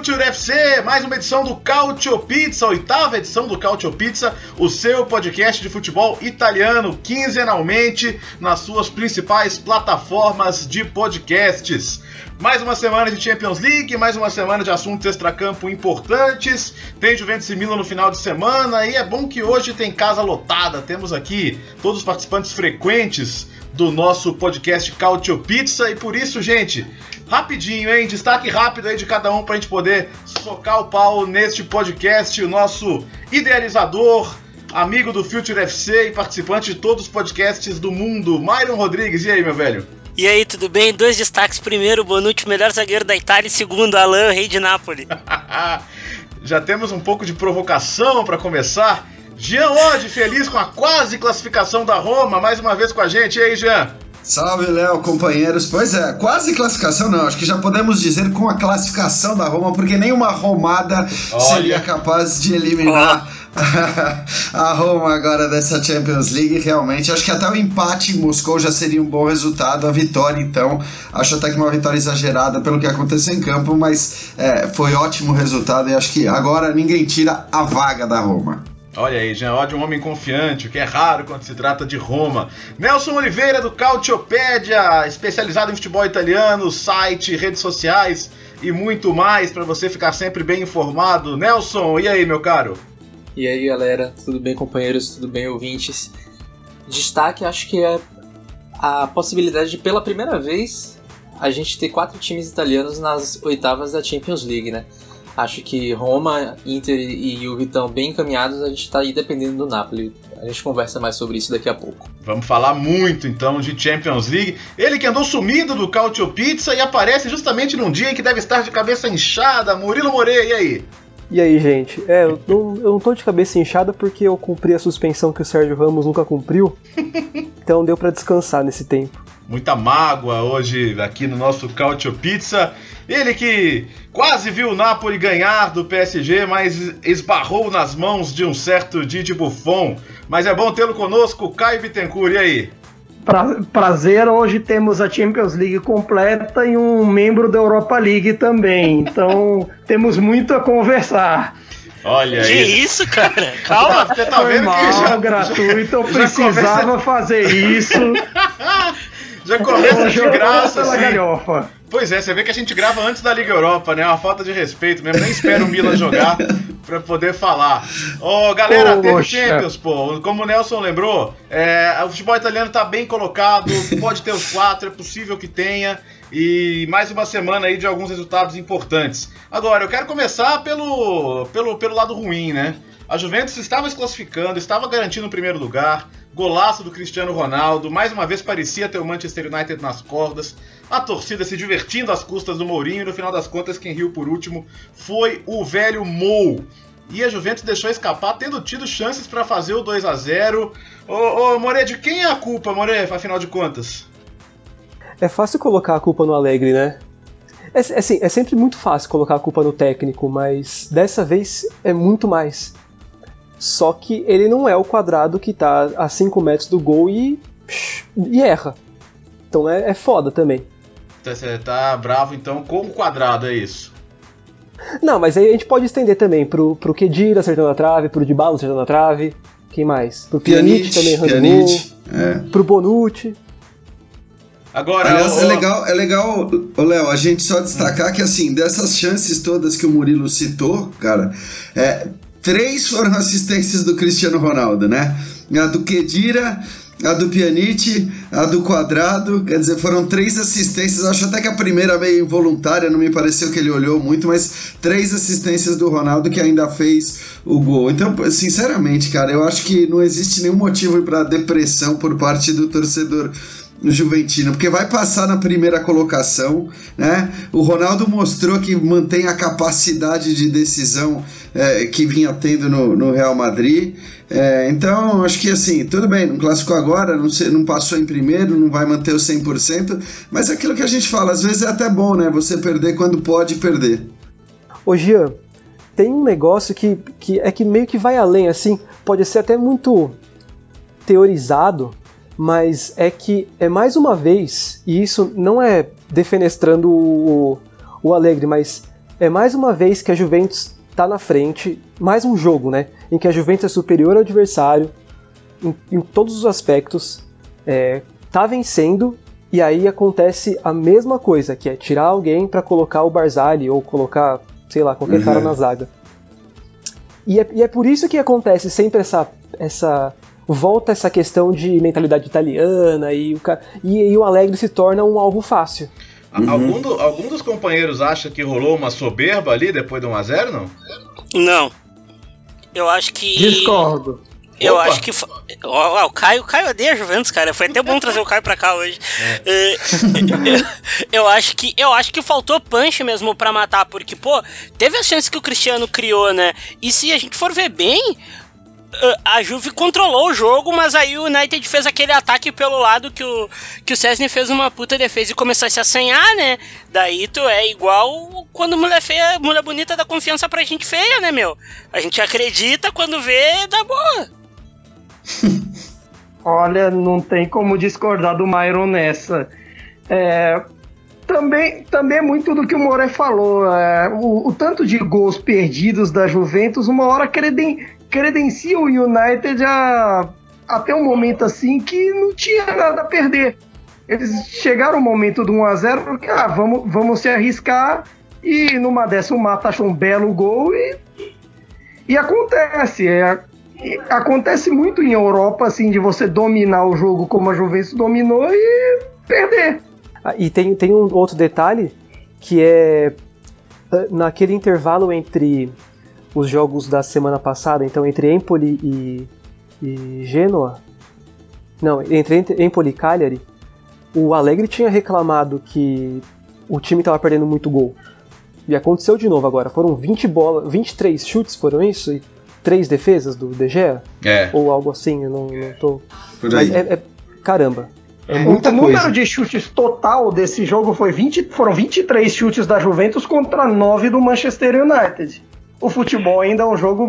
Do Future FC, mais uma edição do Cautio Pizza, oitava edição do Cautio Pizza, o seu podcast de futebol italiano, quinzenalmente nas suas principais plataformas de podcasts. Mais uma semana de Champions League, mais uma semana de assuntos extracampo importantes. Tem Juventus e Milan no final de semana e é bom que hoje tem casa lotada. Temos aqui todos os participantes frequentes do nosso podcast Cautio Pizza e por isso, gente, rapidinho, hein? Destaque rápido aí de cada um pra gente poder socar o pau neste podcast. O nosso idealizador, amigo do Future FC e participante de todos os podcasts do mundo, Myron Rodrigues. E aí, meu velho? E aí, tudo bem? Dois destaques. Primeiro, Bonucci, melhor zagueiro da Itália. E segundo, Alain, rei de Nápoles. Já temos um pouco de provocação para começar. Jean Oddi, feliz com a quase classificação da Roma, mais uma vez com a gente. E aí, Jean? Salve, Léo, companheiros. Pois é, quase classificação não, acho que já podemos dizer com a classificação da Roma, porque nenhuma romada Olha. seria capaz de eliminar a Roma agora dessa Champions League. Realmente, acho que até o empate em Moscou já seria um bom resultado. A vitória, então, acho até que uma vitória exagerada pelo que aconteceu em campo, mas é, foi ótimo resultado e acho que agora ninguém tira a vaga da Roma. Olha aí, Jean Odd, um homem confiante, o que é raro quando se trata de Roma. Nelson Oliveira, do Cautiopédia, especializado em futebol italiano, site, redes sociais e muito mais para você ficar sempre bem informado. Nelson, e aí, meu caro? E aí, galera, tudo bem, companheiros? Tudo bem, ouvintes? Destaque, acho que é a possibilidade de, pela primeira vez, a gente ter quatro times italianos nas oitavas da Champions League, né? Acho que Roma, Inter e Juve estão bem encaminhados, a gente está aí dependendo do Napoli. A gente conversa mais sobre isso daqui a pouco. Vamos falar muito então de Champions League. Ele que andou sumido do Cautio Pizza e aparece justamente num dia em que deve estar de cabeça inchada. Murilo Moreira, e aí? E aí, gente? É, eu não, eu não tô de cabeça inchada porque eu cumpri a suspensão que o Sérgio Ramos nunca cumpriu. então deu para descansar nesse tempo. Muita mágoa hoje aqui no nosso Cautio Pizza. Ele que quase viu o Napoli ganhar do PSG, mas esbarrou nas mãos de um certo Didi Buffon. Mas é bom tê-lo conosco, Caio Bittencourt, e aí? Pra, prazer, hoje temos a Champions League completa e um membro da Europa League também. Então temos muito a conversar. Olha que aí. isso, cara? Calma. Você tá Foi vendo mal, que já... gratuito, eu precisava começa... fazer isso. já começa de graça, assim. Galhofa. Pois é, você vê que a gente grava antes da Liga Europa, né? É uma falta de respeito mesmo. Nem espero o Milan jogar pra poder falar. Ô, oh, galera, Poxa. teve Champions, pô. Como o Nelson lembrou, é, o futebol italiano tá bem colocado, pode ter os quatro, é possível que tenha. E mais uma semana aí de alguns resultados importantes. Agora, eu quero começar pelo, pelo, pelo lado ruim, né? A Juventus estava se classificando, estava garantindo o primeiro lugar. Golaço do Cristiano Ronaldo, mais uma vez parecia ter o Manchester United nas cordas. A torcida se divertindo às custas do Mourinho e no final das contas quem riu por último foi o velho Mou. E a Juventus deixou escapar, tendo tido chances para fazer o 2 a 0 Ô, ô More, de quem é a culpa, More, afinal de contas? É fácil colocar a culpa no Alegre, né? É, é, assim, é sempre muito fácil colocar a culpa no técnico, mas dessa vez é muito mais. Só que ele não é o quadrado que tá a 5 metros do gol e, e erra. Então é, é foda também. Então, você tá bravo então com o quadrado, é isso? Não, mas aí a gente pode estender também pro, pro Kedira acertando a trave, pro Dybala acertando a trave. Quem mais? Pro Pjanic também errando gol. É. Pro Bonucci. Agora, Aliás, o... é legal, é legal, Léo, a gente só destacar que assim, dessas chances todas que o Murilo citou, cara, é, três foram assistências do Cristiano Ronaldo, né? A do Kedira, a do Pjanic, a do Quadrado, quer dizer, foram três assistências, acho até que a primeira meio involuntária, não me pareceu que ele olhou muito, mas três assistências do Ronaldo que ainda fez o gol. Então, sinceramente, cara, eu acho que não existe nenhum motivo para depressão por parte do torcedor no Juventino, porque vai passar na primeira colocação, né? O Ronaldo mostrou que mantém a capacidade de decisão é, que vinha tendo no, no Real Madrid. É, então, acho que assim, tudo bem, não classificou agora, não, sei, não passou em primeiro, não vai manter o 100%, mas é aquilo que a gente fala, às vezes é até bom, né? Você perder quando pode perder. Ô Gian, tem um negócio que, que é que meio que vai além, assim, pode ser até muito teorizado, mas é que é mais uma vez, e isso não é defenestrando o, o Alegre, mas é mais uma vez que a Juventus está na frente, mais um jogo, né, em que a Juventus é superior ao adversário em, em todos os aspectos, é, tá vencendo e aí acontece a mesma coisa, que é tirar alguém para colocar o Barzali ou colocar, sei lá, qualquer uhum. cara na zaga. E é, e é, por isso que acontece sempre essa, essa volta essa questão de mentalidade italiana e o, e, e o Alegre se torna um alvo fácil. Uhum. Algum, do, algum dos companheiros acha que rolou uma soberba ali depois do 1x0, não? Não. Eu acho que. Discordo. Eu Opa. acho que. Ó, o Caio, o Caio odeia a Juventus, cara. Foi até bom trazer o Caio pra cá hoje. É. eu, acho que, eu acho que faltou punch mesmo pra matar, porque, pô, teve a chance que o Cristiano criou, né? E se a gente for ver bem, a Juve controlou o jogo, mas aí o United fez aquele ataque pelo lado que o, que o Cesny fez uma puta defesa e começou a se assanhar, né? Daí tu é igual quando mulher feia, mulher bonita dá confiança pra gente feia, né, meu? A gente acredita, quando vê, dá boa. Olha, não tem como discordar do Myron nessa. É, também, também é muito do que o Moré falou. É, o, o, tanto de gols perdidos da Juventus, uma hora creden, credencia o United a, até um momento assim que não tinha nada a perder. Eles chegaram ao momento do 1x0 porque ah, vamos, vamos se arriscar e numa dessa o Mata achou um belo gol e, e acontece. É, acontece muito em Europa assim de você dominar o jogo como a Juventus dominou e perder. Ah, e tem, tem um outro detalhe que é ah, naquele intervalo entre os jogos da semana passada, então entre Empoli e, e Genoa, não, entre Empoli e Cagliari, o Alegre tinha reclamado que o time estava perdendo muito gol. E aconteceu de novo agora. Foram 20 bolas, 23 chutes, foram isso? E três defesas do De Gea? É. Ou algo assim, eu não, não tô. Mas é, é, caramba. É muita o coisa. número de chutes total desse jogo foi 20, foram 23 chutes da Juventus contra 9 do Manchester United o futebol ainda é um jogo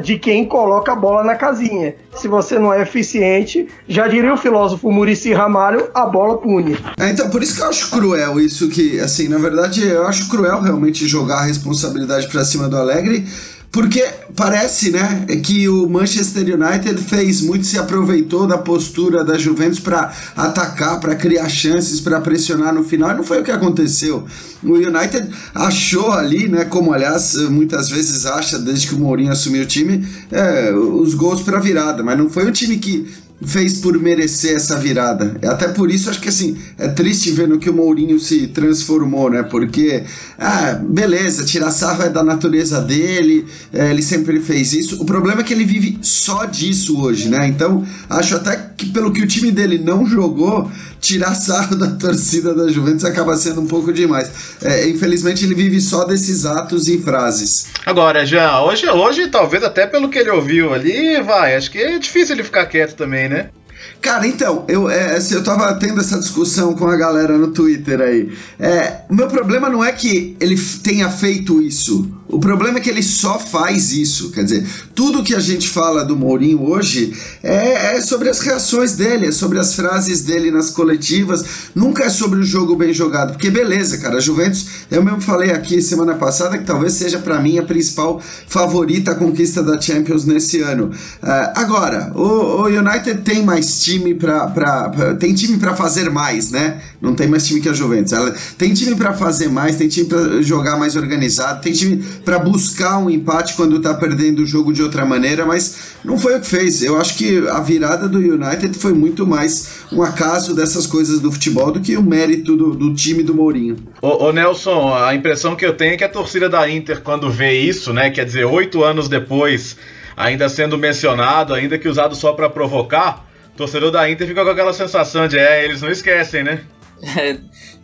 de quem coloca a bola na casinha. Se você não é eficiente, já diria o filósofo Murici Ramalho, a bola pune. É, então, por isso que eu acho cruel isso que, assim, na verdade, eu acho cruel realmente jogar a responsabilidade para cima do Alegre, porque parece, né, que o Manchester United fez muito, se aproveitou da postura da Juventus para atacar, para criar chances, para pressionar no final, e não foi o que aconteceu. O United achou ali, né, como aliás muitas vezes acha desde que o Mourinho assumiu o time, é, os gols para virada, mas não foi um time que fez por merecer essa virada. É até por isso acho que assim, é triste ver no que o Mourinho se transformou, né? Porque, ah, beleza, tirar sarro é da natureza dele, é, ele sempre fez isso. O problema é que ele vive só disso hoje, né? Então, acho até que pelo que o time dele não jogou, tirar sarro da torcida da Juventus acaba sendo um pouco demais. É, infelizmente, ele vive só desses atos e frases. Agora, já, hoje, hoje, talvez até pelo que ele ouviu ali, vai, acho que é difícil ele ficar quieto também, né? Cara, então, eu, é, assim, eu tava tendo essa discussão com a galera no Twitter aí. É, o meu problema não é que ele tenha feito isso. O problema é que ele só faz isso. Quer dizer, tudo que a gente fala do Mourinho hoje é, é sobre as reações dele, é sobre as frases dele nas coletivas. Nunca é sobre o jogo bem jogado. Porque beleza, cara, a Juventus, eu mesmo falei aqui semana passada que talvez seja para mim a principal favorita conquista da Champions nesse ano. Uh, agora, o, o United tem mais time time para tem time para fazer mais, né? Não tem mais time que a Juventus. Ela tem time para fazer mais, tem time para jogar mais organizado, tem time para buscar um empate quando tá perdendo o jogo de outra maneira, mas não foi o que fez. Eu acho que a virada do United foi muito mais um acaso dessas coisas do futebol do que o mérito do, do time do Mourinho. Ô, ô, Nelson, a impressão que eu tenho é que a torcida da Inter, quando vê isso, né, quer dizer, oito anos depois, ainda sendo mencionado, ainda que usado só para provocar, torcedor da Inter fica com aquela sensação de, é, eles não esquecem, né?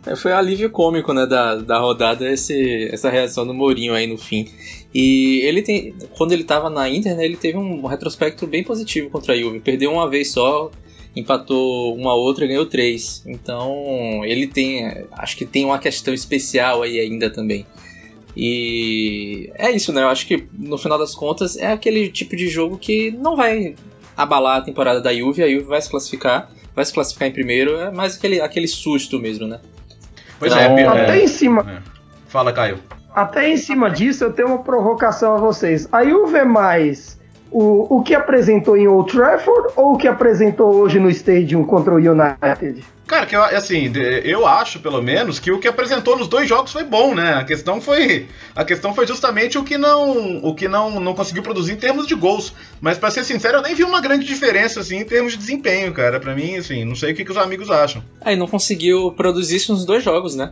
É, foi alívio cômico, né, da, da rodada esse, essa reação do Mourinho aí no fim. E ele tem, quando ele tava na Inter, né, ele teve um retrospecto bem positivo contra a Juve. Perdeu uma vez só, empatou uma outra e ganhou três. Então ele tem, acho que tem uma questão especial aí ainda também. E é isso, né? Eu acho que no final das contas é aquele tipo de jogo que não vai abalar a temporada da Juve, a Juve vai se classificar, vai se classificar em primeiro, é mais aquele, aquele susto mesmo, né? Pois é, então, é, até em cima. É. Fala, Caio. Até em cima disso, eu tenho uma provocação a vocês. A Juve é mais o, o que apresentou em Old Trafford ou o que apresentou hoje no Stadium contra o United? Cara, que eu, assim, eu acho, pelo menos, que o que apresentou nos dois jogos foi bom, né? A questão foi, a questão foi justamente o que não, o que não, não conseguiu produzir em termos de gols. Mas para ser sincero, eu nem vi uma grande diferença assim em termos de desempenho, cara. Para mim, assim, não sei o que, que os amigos acham. É, e não conseguiu produzir isso nos dois jogos, né?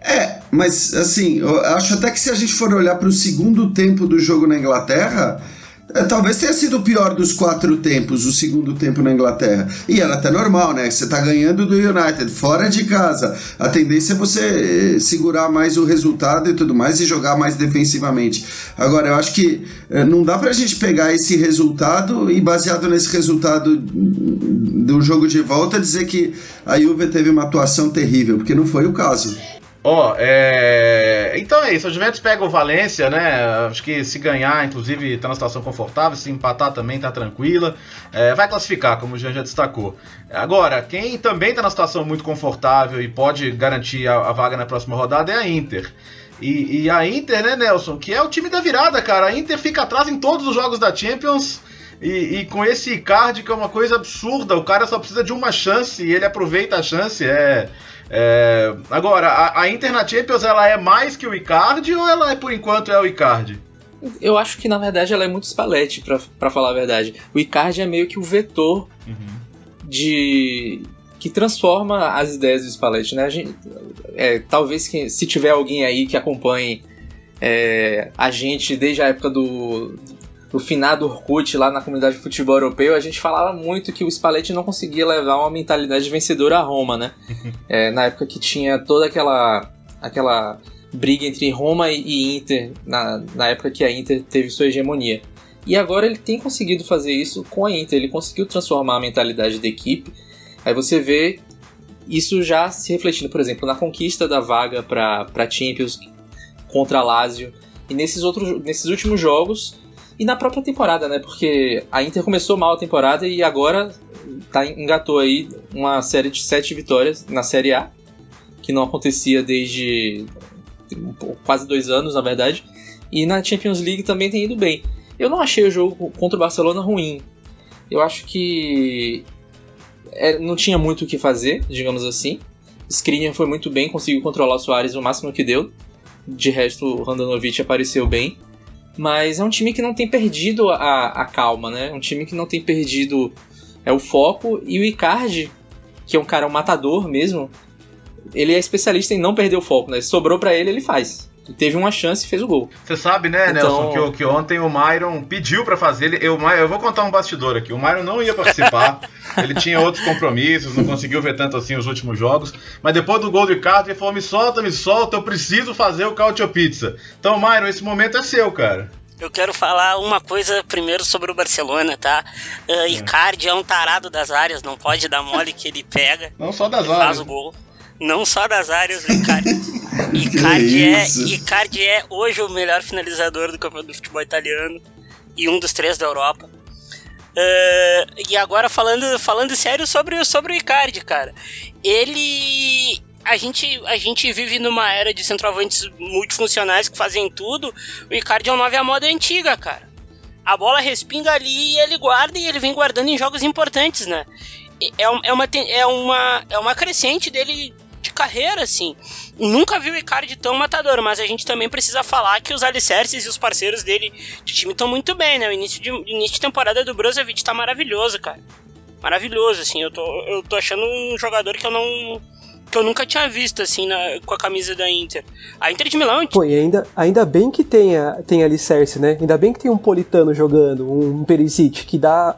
É, mas assim, eu acho até que se a gente for olhar para o segundo tempo do jogo na Inglaterra, é, talvez tenha sido o pior dos quatro tempos, o segundo tempo na Inglaterra. E era até normal, né? Você tá ganhando do United fora de casa. A tendência é você eh, segurar mais o resultado e tudo mais e jogar mais defensivamente. Agora, eu acho que eh, não dá pra gente pegar esse resultado e, baseado nesse resultado do jogo de volta, dizer que a Juve teve uma atuação terrível, porque não foi o caso. Ó, oh, é... então é isso. A Juventus pega o Valência, né? Acho que se ganhar, inclusive, tá na situação confortável. Se empatar também, tá tranquila. É, vai classificar, como o Jean já destacou. Agora, quem também tá na situação muito confortável e pode garantir a, a vaga na próxima rodada é a Inter. E, e, a Inter, né, Nelson? Que é o time da virada, cara. A Inter fica atrás em todos os jogos da Champions. E, e, com esse card que é uma coisa absurda, o cara só precisa de uma chance e ele aproveita a chance. É, é, agora, a, a Inter na Champions ela é mais que o Icardi ou ela é por enquanto é o Icardi? Eu acho que na verdade ela é muito Spalletti, para falar a verdade. O Icardi é meio que o vetor uhum. de que transforma as ideias do Spalletti, né? Gente, é, talvez que, se tiver alguém aí que acompanhe é, a gente desde a época do, no finado Orkut lá na comunidade de futebol europeu, a gente falava muito que o Spalletti não conseguia levar uma mentalidade vencedora a Roma, né? é, na época que tinha toda aquela aquela briga entre Roma e Inter, na, na época que a Inter teve sua hegemonia. E agora ele tem conseguido fazer isso com a Inter, ele conseguiu transformar a mentalidade da equipe. Aí você vê isso já se refletindo, por exemplo, na conquista da vaga para Champions contra a Lazio. E nesses, outros, nesses últimos jogos, e na própria temporada, né? Porque a Inter começou mal a temporada e agora tá, engatou aí uma série de sete vitórias na Série A, que não acontecia desde quase dois anos, na verdade. E na Champions League também tem ido bem. Eu não achei o jogo contra o Barcelona ruim. Eu acho que é, não tinha muito o que fazer, digamos assim. Skriniar foi muito bem, conseguiu controlar o Soares o máximo que deu. De resto, o Randanovic apareceu bem. Mas é um time que não tem perdido a, a calma, né? Um time que não tem perdido é, o foco. E o Icardi, que é um cara um matador mesmo, ele é especialista em não perder o foco, né? Sobrou para ele, ele faz. Teve uma chance e fez o gol. Você sabe, né, então... Nelson, que, que, ontem o Myron pediu para fazer. Eu, eu vou contar um bastidor aqui. O Myron não ia participar, ele tinha outros compromissos, não conseguiu ver tanto assim os últimos jogos. Mas depois do gol do Ricardo, ele falou: me solta, me solta, eu preciso fazer o Cautio Pizza. Então, Myron, esse momento é seu, cara. Eu quero falar uma coisa primeiro sobre o Barcelona, tá? Uh, Icardi é um tarado das áreas, não pode dar mole que ele pega. Não só das áreas. Faz o gol. Não só das áreas, o Icardi. Icardi, é, Icardi é hoje o melhor finalizador do campeonato do futebol italiano e um dos três da Europa. Uh, e agora falando, falando sério sobre, sobre o Icardi, cara. Ele a gente, a gente vive numa era de centroavantes multifuncionais que fazem tudo. O Icardi é um 9 à moda antiga, cara. A bola respinga ali e ele guarda e ele vem guardando em jogos importantes, né? É, é, uma, é, uma, é uma crescente dele de carreira, assim. Nunca vi o Icardi tão matador, mas a gente também precisa falar que os alicerces e os parceiros dele de time estão muito bem, né? O início de, início de temporada do Brozovic tá maravilhoso, cara. Maravilhoso, assim. Eu tô, eu tô achando um jogador que eu não que eu nunca tinha visto, assim, na, com a camisa da Inter. A Inter de Milão... Pô, e ainda, ainda bem que tem, a, tem alicerce, né? Ainda bem que tem um Politano jogando, um Perisic, que dá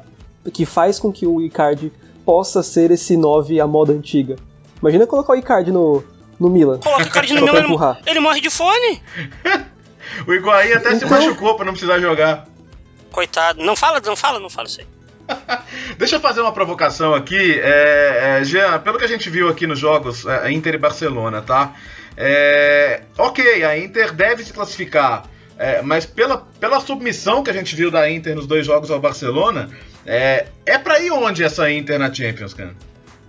que faz com que o Icardi possa ser esse 9 à moda antiga. Imagina colocar o Icardi no, no Milan. Coloca o Icardi no Milan, ele, ele morre de fone. o Higuaín até então... se machucou pra não precisar jogar. Coitado. Não fala, não fala, não fala isso aí. Deixa eu fazer uma provocação aqui. É, é, Jean, pelo que a gente viu aqui nos jogos, é, Inter e Barcelona, tá? É, ok, a Inter deve se classificar, é, mas pela, pela submissão que a gente viu da Inter nos dois jogos ao Barcelona, é, é pra ir onde essa Inter na Champions, cara?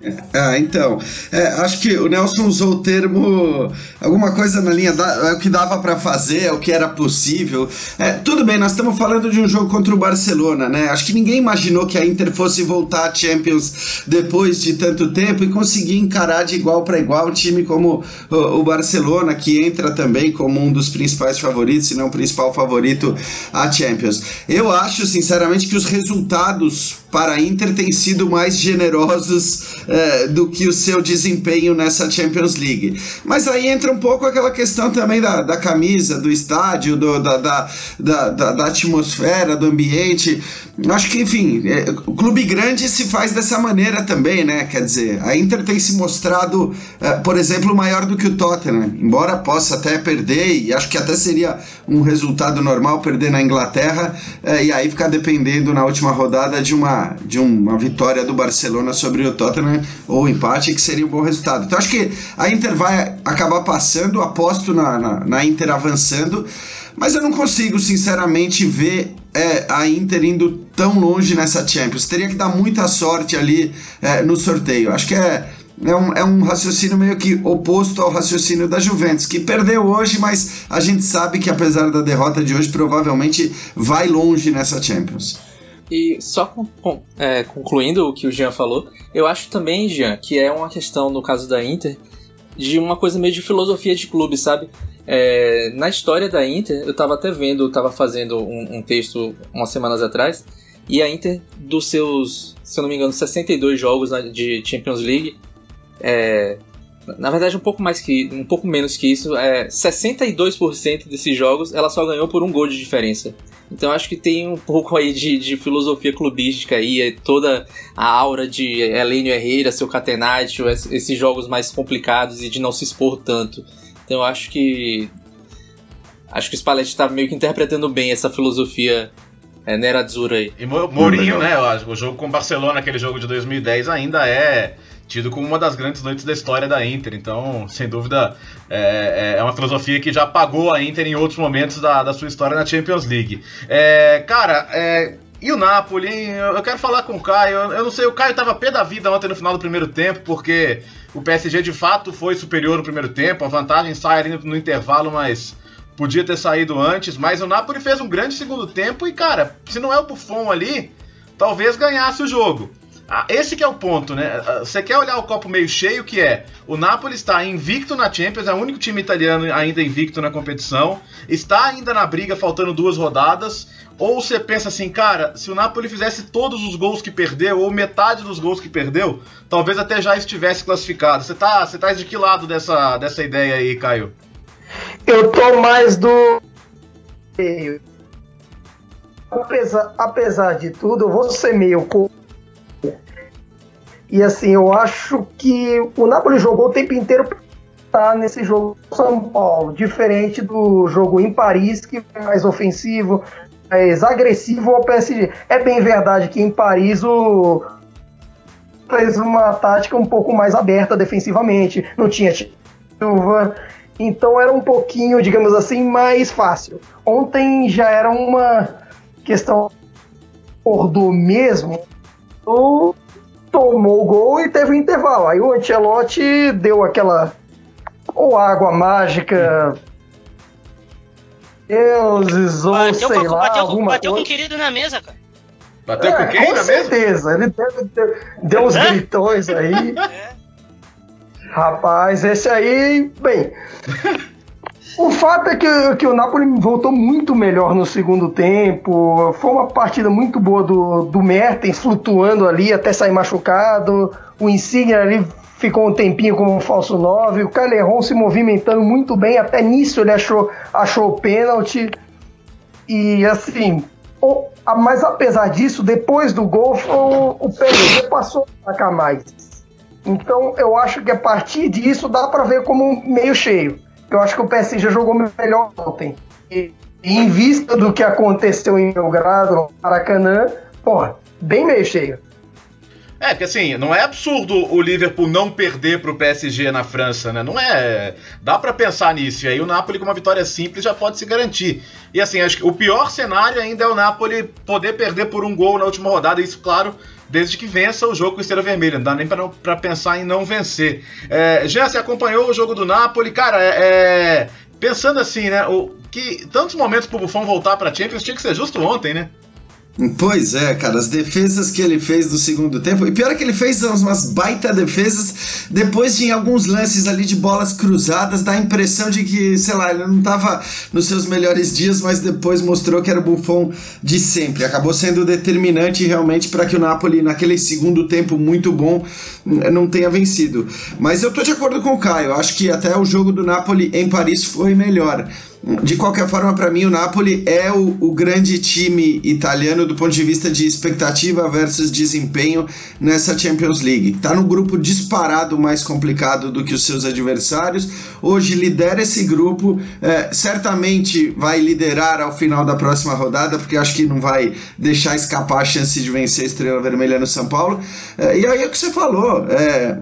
Ah, então. É, acho que o Nelson usou o termo alguma coisa na linha da, é o que dava para fazer, é o que era possível. É, tudo bem, nós estamos falando de um jogo contra o Barcelona, né? Acho que ninguém imaginou que a Inter fosse voltar à Champions depois de tanto tempo e conseguir encarar de igual para igual um time como o, o, Barcelona, que entra também como um dos principais favoritos, se não o principal favorito à Champions. Eu acho, sinceramente, que os resultados para a Inter têm sido mais generosos é, do que o seu desempenho nessa Champions League. Mas aí entra um pouco aquela questão também da, da camisa, do estádio, do, da, da, da, da, atmosfera, do ambiente. Acho que, enfim, é, o clube grande se faz dessa maneira também, né? Quer dizer, a Inter tem se mostrado, é, por exemplo, maior do que o Tottenham, embora possa até perder, e acho que até seria um resultado normal perder na Inglaterra, e aí ficar dependendo na última rodada de uma, de uma vitória do Barcelona sobre o Tottenham ou empate, que seria um bom resultado. Então acho que a Inter vai acabar passando, aposto na, na, na Inter avançando, mas eu não consigo, sinceramente, ver é, a Inter indo tão longe nessa Champions. Teria que dar muita sorte ali é, no sorteio. Acho que é, é, um, é um raciocínio meio que oposto ao raciocínio da Juventus, que perdeu hoje, mas a gente sabe que apesar da derrota de hoje, provavelmente vai longe nessa Champions. E só com, com, é, concluindo o que o Jean falou, eu acho também, Jean, que é uma questão, no caso da Inter, de uma coisa meio de filosofia de clube, sabe? É, na história da Inter, eu estava até vendo, estava fazendo um, um, texto umas semanas atrás, e a Inter, dos seus, se eu não me engano, 62 jogos de Champions League, é, na verdade um pouco mais que um pouco menos que isso, é, 62% desses jogos ela só ganhou por um gol de diferença. Então acho que tem um pouco aí de, de filosofia clubística aí, é toda a aura de Helênio Herrera, seu Catenaccio, esses jogos mais complicados e de não se expor tanto. Então eu acho que. Acho que o Spalletti está meio que interpretando bem essa filosofia é, Nerazzurra aí. E Mourinho, né? O jogo com o Barcelona, aquele jogo de 2010, ainda é tido como uma das grandes noites da história da Inter. Então, sem dúvida, é, é, é uma filosofia que já pagou a Inter em outros momentos da, da sua história na Champions League. É, cara, é, e o Napoli, eu quero falar com o Caio. Eu não sei, o Caio tava pé da vida ontem no final do primeiro tempo, porque o PSG de fato foi superior no primeiro tempo. A vantagem sai ali no intervalo, mas podia ter saído antes. Mas o Napoli fez um grande segundo tempo e, cara, se não é o Buffon ali, talvez ganhasse o jogo. Ah, esse que é o ponto, né? Ah, você quer olhar o copo meio cheio, que é o Napoli está invicto na Champions, é o único time italiano ainda invicto na competição, está ainda na briga, faltando duas rodadas. Ou você pensa assim, cara, se o Napoli fizesse todos os gols que perdeu, ou metade dos gols que perdeu, talvez até já estivesse classificado. Você tá, você tá de que lado dessa, dessa ideia aí, Caio? Eu tô mais do. Apesar, apesar de tudo, eu vou ser meio e assim, eu acho que o Napoli jogou o tempo inteiro tá nesse jogo São Paulo, diferente do jogo em Paris, que é mais ofensivo, mais agressivo ao PSG. É bem verdade que em Paris o fez uma tática um pouco mais aberta defensivamente, não tinha chuva, então era um pouquinho, digamos assim, mais fácil. Ontem já era uma questão do mesmo, o tomou o gol e teve um intervalo. Aí o Ancelotti deu aquela ou água mágica, deuses, ou bateu sei com, lá, bateu, alguma bateu coisa. com o querido na mesa, cara. Bateu é, com quem com na certeza. Ele deu, deu, deu uns gritões aí. É. Rapaz, esse aí, bem. O fato é que, que o Napoli voltou muito melhor no segundo tempo. Foi uma partida muito boa do, do Mertens, flutuando ali até sair machucado. O Insigne ali ficou um tempinho como um falso 9. O Calerron se movimentando muito bem. Até nisso ele achou, achou o pênalti. E assim, mas apesar disso, depois do gol, o, o PSG passou a atacar mais. Então eu acho que a partir disso dá para ver como meio cheio. Eu acho que o PSG jogou melhor ontem. E, em vista do que aconteceu em Belgrado, no Maracanã, porra, bem meio cheio. É, porque assim, não é absurdo o Liverpool não perder pro PSG na França, né? Não é. Dá para pensar nisso. E aí o Napoli com uma vitória simples já pode se garantir. E assim, acho que o pior cenário ainda é o Napoli poder perder por um gol na última rodada. Isso, claro, desde que vença o jogo com Estrela Vermelha. Não dá nem para pensar em não vencer. É, você acompanhou o jogo do Napoli, cara, é, é, pensando assim, né? O, que tantos momentos pro Buffon voltar pra Champions tinha que ser justo ontem, né? Pois é, cara, as defesas que ele fez no segundo tempo, e pior é que ele fez umas baita defesas, depois de alguns lances ali de bolas cruzadas, dá a impressão de que, sei lá, ele não estava nos seus melhores dias, mas depois mostrou que era o Buffon de sempre. Acabou sendo determinante realmente para que o Napoli, naquele segundo tempo muito bom, não tenha vencido. Mas eu tô de acordo com o Caio, acho que até o jogo do Napoli em Paris foi melhor. De qualquer forma, para mim, o Napoli é o, o, grande time italiano do ponto de vista de expectativa versus desempenho nessa Champions League. Está no grupo disparado mais complicado do que os seus adversários. Hoje lidera esse grupo, é, certamente vai liderar ao final da próxima rodada, porque acho que não vai deixar escapar a chance de vencer a Estrela Vermelha no São Paulo. É, e aí é o que você falou: é,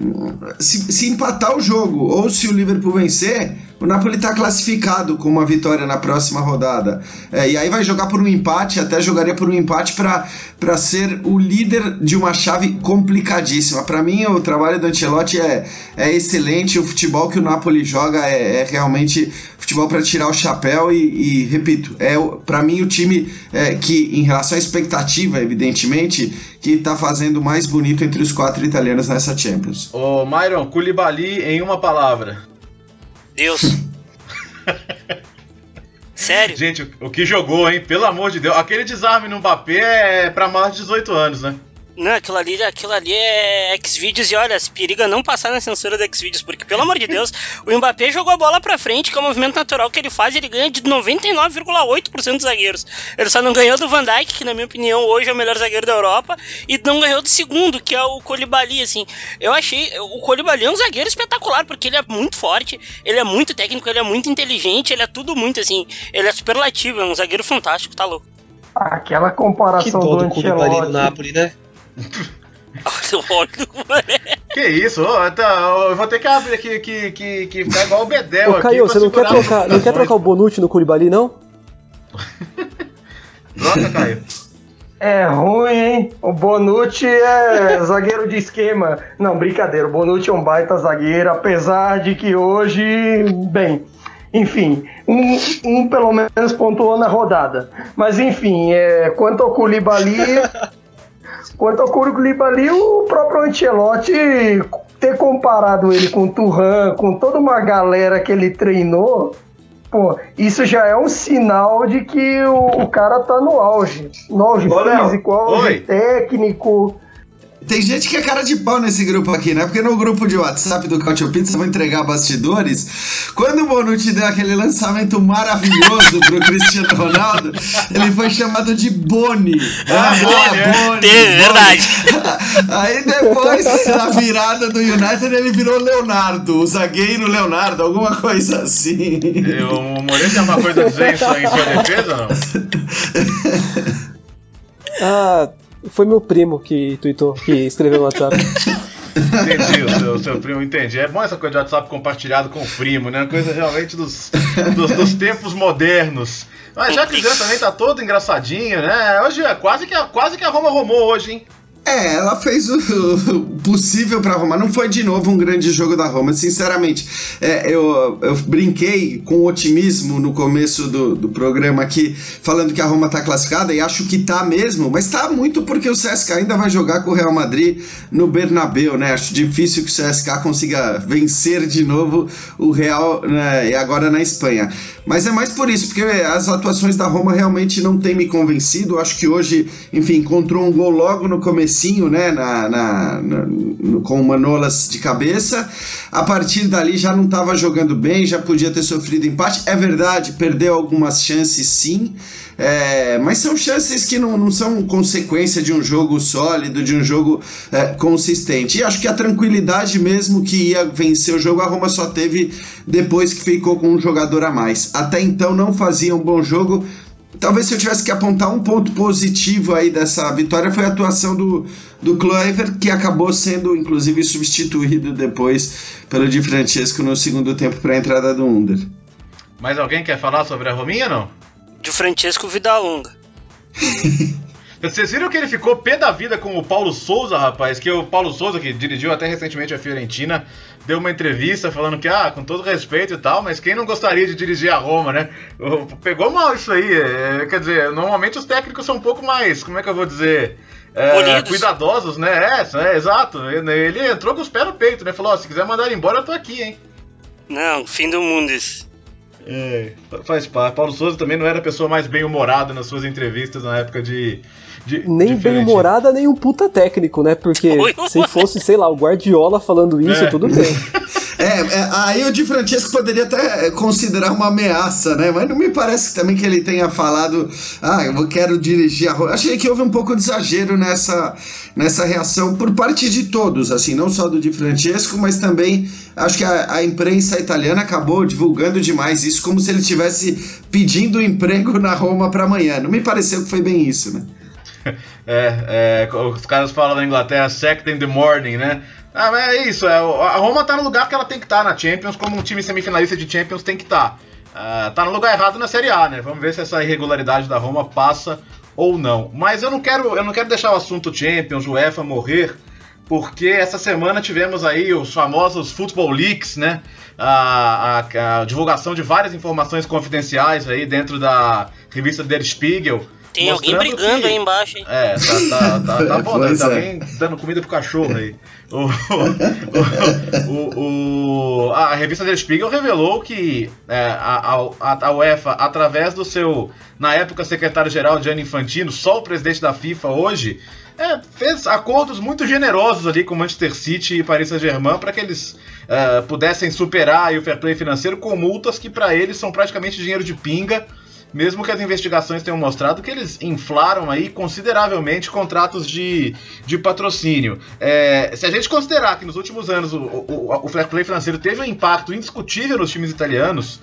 se, se empatar o jogo ou se o Liverpool vencer o Napoli está classificado com uma vitória na próxima rodada. É, e aí vai jogar por um empate, até jogaria por um empate para ser o líder de uma chave complicadíssima. Para mim, o trabalho do Ancelotti é, é excelente. O futebol que o Napoli joga é, é realmente futebol para tirar o chapéu. E, e repito, é para mim o time é, que, em relação à expectativa, evidentemente, que está fazendo mais bonito entre os quatro italianos nessa Champions. Ô, Myron, Koulibaly em uma palavra. Deus. Sério? Gente, o que jogou, hein? Pelo amor de Deus. Aquele desarme no Mbappé é pra mais de 18 anos, né? Não, aquilo ali, aquilo ali é Xvideos e olha, se periga não passar na censura do Xvideos, porque pelo amor de Deus, o Mbappé jogou a bola pra frente, que é o movimento natural que ele faz, ele ganha de 99,8% dos zagueiros. Ele só não ganhou do Van Dijk, que na minha opinião hoje é o melhor zagueiro da Europa, e não ganhou do segundo, que é o Colibali, assim. Eu achei, o Colibali é um zagueiro espetacular, porque ele é muito forte, ele é muito técnico, ele é muito inteligente, ele é tudo muito, assim, ele é superlativo, é um zagueiro fantástico, tá louco. Aquela comparação que do Ancelotti... do Napoli, né? Que isso? Oh, eu vou ter que abrir aqui que, que, que ficar igual o Bedel. Ô, Caio, você não quer, trocar, não quer trocar o Bonucci no Curibali, não? Troca, Caio. É ruim, hein? O Bonucci é zagueiro de esquema. Não, brincadeira. O Bonucci é um baita zagueiro, apesar de que hoje, bem, enfim, um, um pelo menos pontuou na rodada. Mas enfim, é, quanto ao Koulibaly, Quanto ao Koulibaly, o próprio Ancelotti ter comparado ele com o Turhan, com toda uma galera que ele treinou, pô, isso já é um sinal de que o, o cara tá no auge. No auge Ô, físico, auge Oi. técnico. Tem gente que é cara de pau nesse grupo aqui, né? Porque no grupo de WhatsApp do Cautio Pizza vou entregar bastidores. Quando o Bonucci deu aquele lançamento maravilhoso pro Cristiano Ronaldo, ele foi chamado de Boni. Ah, ah Boni, Boni, é verdade. Aí depois, na virada do United, ele virou Leonardo, o zagueiro Leonardo, alguma coisa assim. O Moreira tem uma coisa a dizer em sua, em sua defesa, não? ah foi meu primo que tweetou, que escreveu no WhatsApp. Entendi, o seu, seu, primo, entendi. É bom essa coisa de WhatsApp compartilhado com o primo, né? Coisa realmente dos, dos, dos tempos modernos. Mas já que o também tá todo engraçadinho, né? Hoje é quase que, quase que a Roma romou hoje, hein? É, ela fez o, possível para Roma. Não foi de novo um grande jogo da Roma, sinceramente. É, eu, eu brinquei com otimismo no começo do, do programa aqui, falando que a Roma tá classificada, e acho que tá mesmo, mas tá muito porque o CSK ainda vai jogar com o Real Madrid no Bernabeu, né? Acho difícil que o CSK consiga vencer de novo o Real né, agora na Espanha. Mas é mais por isso, porque as atuações da Roma realmente não têm me convencido. Acho que hoje, enfim, encontrou um gol logo no começo comecinho, né, na, na, na com o Manolas de cabeça. A partir dali já não estava jogando bem, já podia ter sofrido empate. É verdade, perdeu algumas chances sim, é, mas são chances que não, não são consequência de um jogo sólido, de um jogo é, consistente. E acho que a tranquilidade mesmo que ia vencer o jogo, a Roma só teve depois que ficou com um jogador a mais. Até então não fazia um bom jogo. Talvez se eu tivesse que apontar um ponto positivo aí dessa vitória foi a atuação do, do Kluivert, que acabou sendo inclusive substituído depois pelo Di Francesco no segundo tempo para a entrada do Under. Mais alguém quer falar sobre a Rominha, não? De Francesco Vida Longa. Vocês viram que ele ficou pé da vida com o Paulo Souza, rapaz? Que o Paulo Souza, que dirigiu até recentemente a Fiorentina, deu uma entrevista falando que, ah, com todo respeito e tal, mas quem não gostaria de dirigir a Roma, né? Pegou mal isso aí. É, quer dizer, normalmente os técnicos são um pouco mais, como é que eu vou dizer? É, cuidadosos, né? É, é, exato. Ele entrou com os pés no peito, né? Falou: oh, se quiser mandar ele embora, eu tô aqui, hein? Não, fim do mundo isso. É, faz parte. Paulo Souza também não era a pessoa mais bem-humorada nas suas entrevistas na época de. De nem bem-humorada, nem um puta técnico, né? Porque se fosse, sei lá, o Guardiola falando isso, é. tudo bem. É, é, aí o Di Francesco poderia até considerar uma ameaça, né? Mas não me parece também que ele tenha falado, ah, eu quero dirigir a Roma. Achei que houve um pouco de exagero nessa, nessa reação por parte de todos, assim, não só do Di Francesco, mas também acho que a, a imprensa italiana acabou divulgando demais isso, como se ele estivesse pedindo emprego na Roma para amanhã. Não me pareceu que foi bem isso, né? É, é, os caras falam na Inglaterra, second in the morning, né? Ah, é isso. É, a Roma tá no lugar que ela tem que estar tá na Champions, como um time semifinalista de Champions tem que estar. Tá. Uh, tá no lugar errado na Série A, né? Vamos ver se essa irregularidade da Roma passa ou não. Mas eu não quero, eu não quero deixar o assunto Champions, UEFA morrer, porque essa semana tivemos aí os famosos Football Leaks, né? A, a, a divulgação de várias informações confidenciais aí dentro da revista Der Spiegel tem alguém brigando que... aí embaixo, hein? É, tá, tá, tá, tá bom, né? Tá alguém dando comida pro cachorro aí. O, o, o, a revista Der Spiegel revelou que é, a, a, a, UEFA, através do seu, na época, secretário-geral Gianni Infantino, só o presidente da FIFA hoje, é, fez acordos muito generosos ali com Manchester City e Paris Saint-Germain para que eles é, pudessem superar o fair play financeiro com multas que para eles são praticamente dinheiro de pinga mesmo que as investigações tenham mostrado que eles inflaram aí consideravelmente contratos de, de patrocínio. É, se a gente considerar que nos últimos anos o, o, o fair play financeiro teve um impacto indiscutível nos times italianos,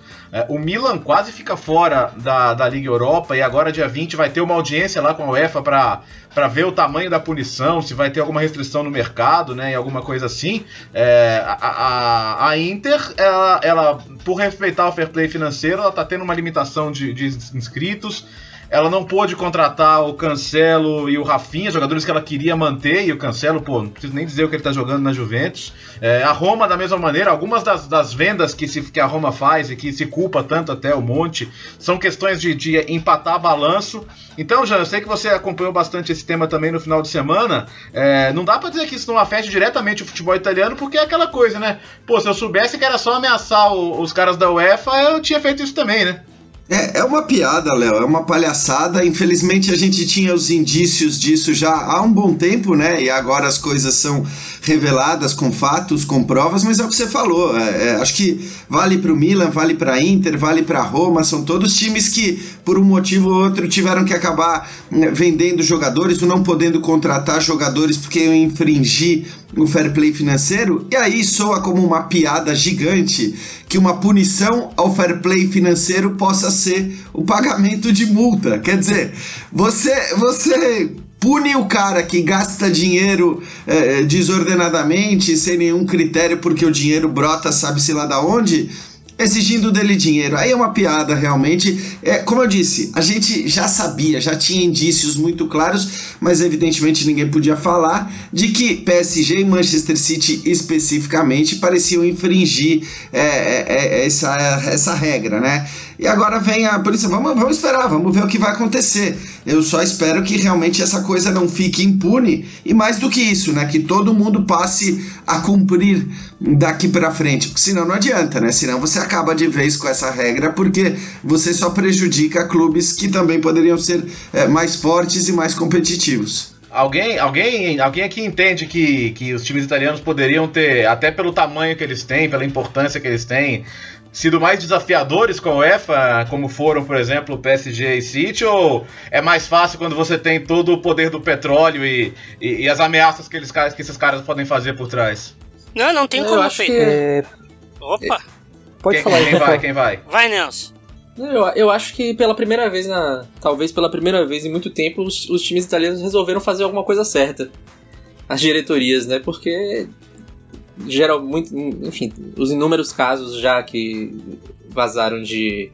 o Milan quase fica fora da, da Liga Europa e agora, dia 20, vai ter uma audiência lá com a UEFA para ver o tamanho da punição, se vai ter alguma restrição no mercado, né, e alguma coisa assim. É, a, a, a, Inter, ela, ela, por respeitar o fair play financeiro, ela está tendo uma limitação de, de inscritos. Ela não pôde contratar o Cancelo e o Rafinha, jogadores que ela queria manter, e o Cancelo, pô, não preciso nem dizer o que ele tá jogando na Juventus. É, a Roma, da mesma maneira, algumas das, das vendas que, se, que a Roma faz e que se culpa tanto até o Monte, são questões de, de empatar balanço. Então, já eu sei que você acompanhou bastante esse tema também no final de semana. É, não dá para dizer que isso não afete diretamente o futebol italiano, porque é aquela coisa, né? Pô, se eu soubesse que era só ameaçar o, os caras da UEFA, eu tinha feito isso também, né? É, é uma piada, Léo, é uma palhaçada. Infelizmente a gente tinha os indícios disso já há um bom tempo, né? E agora as coisas são reveladas com fatos, com provas, mas é o que você falou. É, é, acho que vale para o Milan, vale para Inter, vale para Roma. São todos times que, por um motivo ou outro, tiveram que acabar né, vendendo jogadores ou não podendo contratar jogadores porque iam infringir o fair play financeiro. E aí soa como uma piada gigante que uma punição ao fair play financeiro possa ser o pagamento de multa. Quer dizer, você, você pune o cara que gasta dinheiro é, desordenadamente, sem nenhum critério, porque o dinheiro brota, sabe-se lá da onde exigindo dele dinheiro. Aí é uma piada, realmente. É, como eu disse, a gente já sabia, já tinha indícios muito claros, mas evidentemente ninguém podia falar de que PSG e Manchester City especificamente pareciam infringir é, é, é essa, essa regra, né? E agora vem a polícia, vamos, vamos esperar, vamos ver o que vai acontecer. Eu só espero que realmente essa coisa não fique impune e mais do que isso, né? Que todo mundo passe a cumprir daqui para frente, porque senão não adianta, né? Senão você acaba de vez com essa regra, porque você só prejudica clubes que também poderiam ser é, mais fortes e mais competitivos. Alguém, alguém, alguém aqui entende que, que os times italianos poderiam ter, até pelo tamanho que eles têm, pela importância que eles têm, sido mais desafiadores com o EFA, como foram, por exemplo, o PSG e City, ou é mais fácil quando você tem todo o poder do petróleo e, e, e as ameaças que, eles, que esses caras podem fazer por trás? Não, não tem como, Fê. É... Opa! Pode quem, falar Quem vai, quem vai? Vai, Nelson. Eu, eu acho que pela primeira vez, na, talvez pela primeira vez em muito tempo, os, os times italianos resolveram fazer alguma coisa certa. As diretorias, né? Porque geral muito, enfim, os inúmeros casos já que vazaram de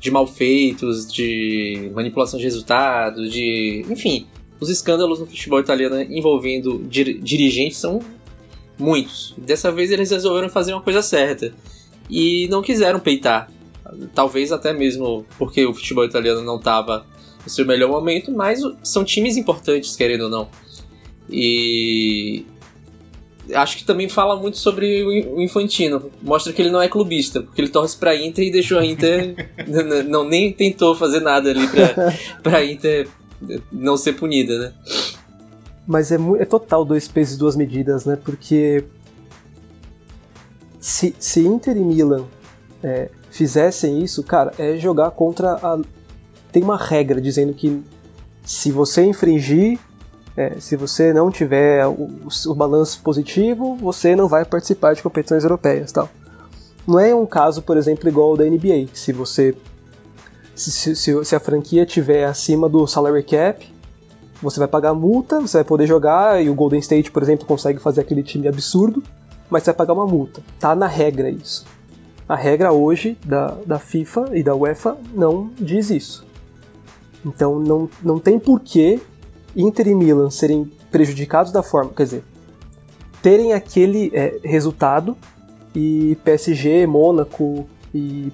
de malfeitos, de manipulação de resultados, de, enfim, os escândalos no futebol italiano envolvendo dir dirigentes são muitos. Dessa vez eles resolveram fazer uma coisa certa e não quiseram peitar. Talvez até mesmo porque o futebol italiano não estava no seu melhor momento, mas são times importantes, querendo ou não. E acho que também fala muito sobre o Infantino. Mostra que ele não é clubista, porque ele torce pra Inter e deixou a Inter. não, nem tentou fazer nada ali pra, pra Inter não ser punida, né? Mas é, é total dois pesos e duas medidas, né? Porque se, se Inter e Milan é, fizessem isso, cara, é jogar contra a. Tem uma regra dizendo que se você infringir é, se você não tiver o, o, balanço positivo, você não vai participar de competições europeias, tal. Não é um caso, por exemplo, igual ao da NBA. Se você se, se, se, a franquia tiver acima do salary cap, você vai pagar multa, você vai poder jogar e o Golden State, por exemplo, consegue fazer aquele time absurdo, mas você vai pagar uma multa. Tá na regra isso. A regra hoje da, da FIFA e da UEFA não diz isso. Então não, não tem porquê Inter e Milan serem prejudicados da forma, quer dizer, terem aquele é, resultado e PSG, Mônaco e,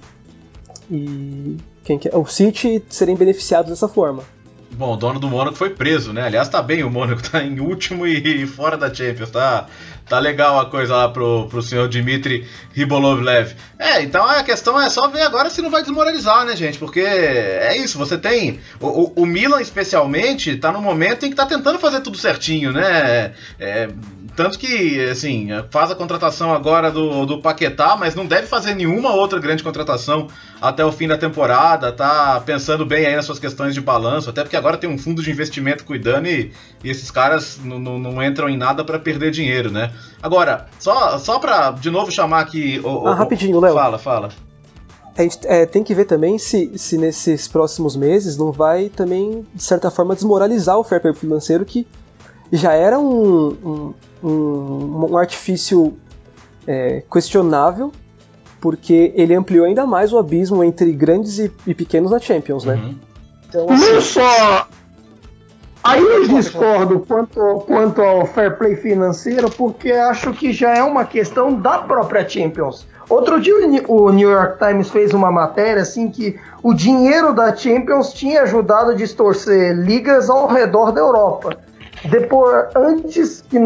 e quem que é? o City serem beneficiados dessa forma. Bom, o dono do Mônaco foi preso, né? Aliás, tá bem o Mônaco, tá em último e fora da Champions, tá? Tá legal a coisa lá pro, pro senhor Dmitry Ribolovlev. É, então a questão é só ver agora se não vai desmoralizar, né, gente? Porque é isso, você tem. O, o, Milan, especialmente, tá no momento em que tá tentando fazer tudo certinho, né? É, tanto que, assim, faz a contratação agora do, do Paquetá, mas não deve fazer nenhuma outra grande contratação até o fim da temporada. Tá pensando bem aí nas suas questões de balanço, até porque agora tem um fundo de investimento cuidando e, e esses caras não entram em nada para perder dinheiro, né? Agora, só, só pra de novo chamar aqui. O, ah, o, rapidinho, Léo. Fala, fala. A gente é, tem que ver também se, se nesses próximos meses não vai também, de certa forma, desmoralizar o fair play financeiro, que já era um, um, um, um artifício é, questionável, porque ele ampliou ainda mais o abismo entre grandes e, e pequenos na Champions, né? Uhum. Então, assim, Não só Aí eu discordo quanto, quanto ao fair play financeiro, porque acho que já é uma questão da própria Champions. Outro dia o New York Times fez uma matéria assim que o dinheiro da Champions tinha ajudado a distorcer ligas ao redor da Europa. Depois, antes que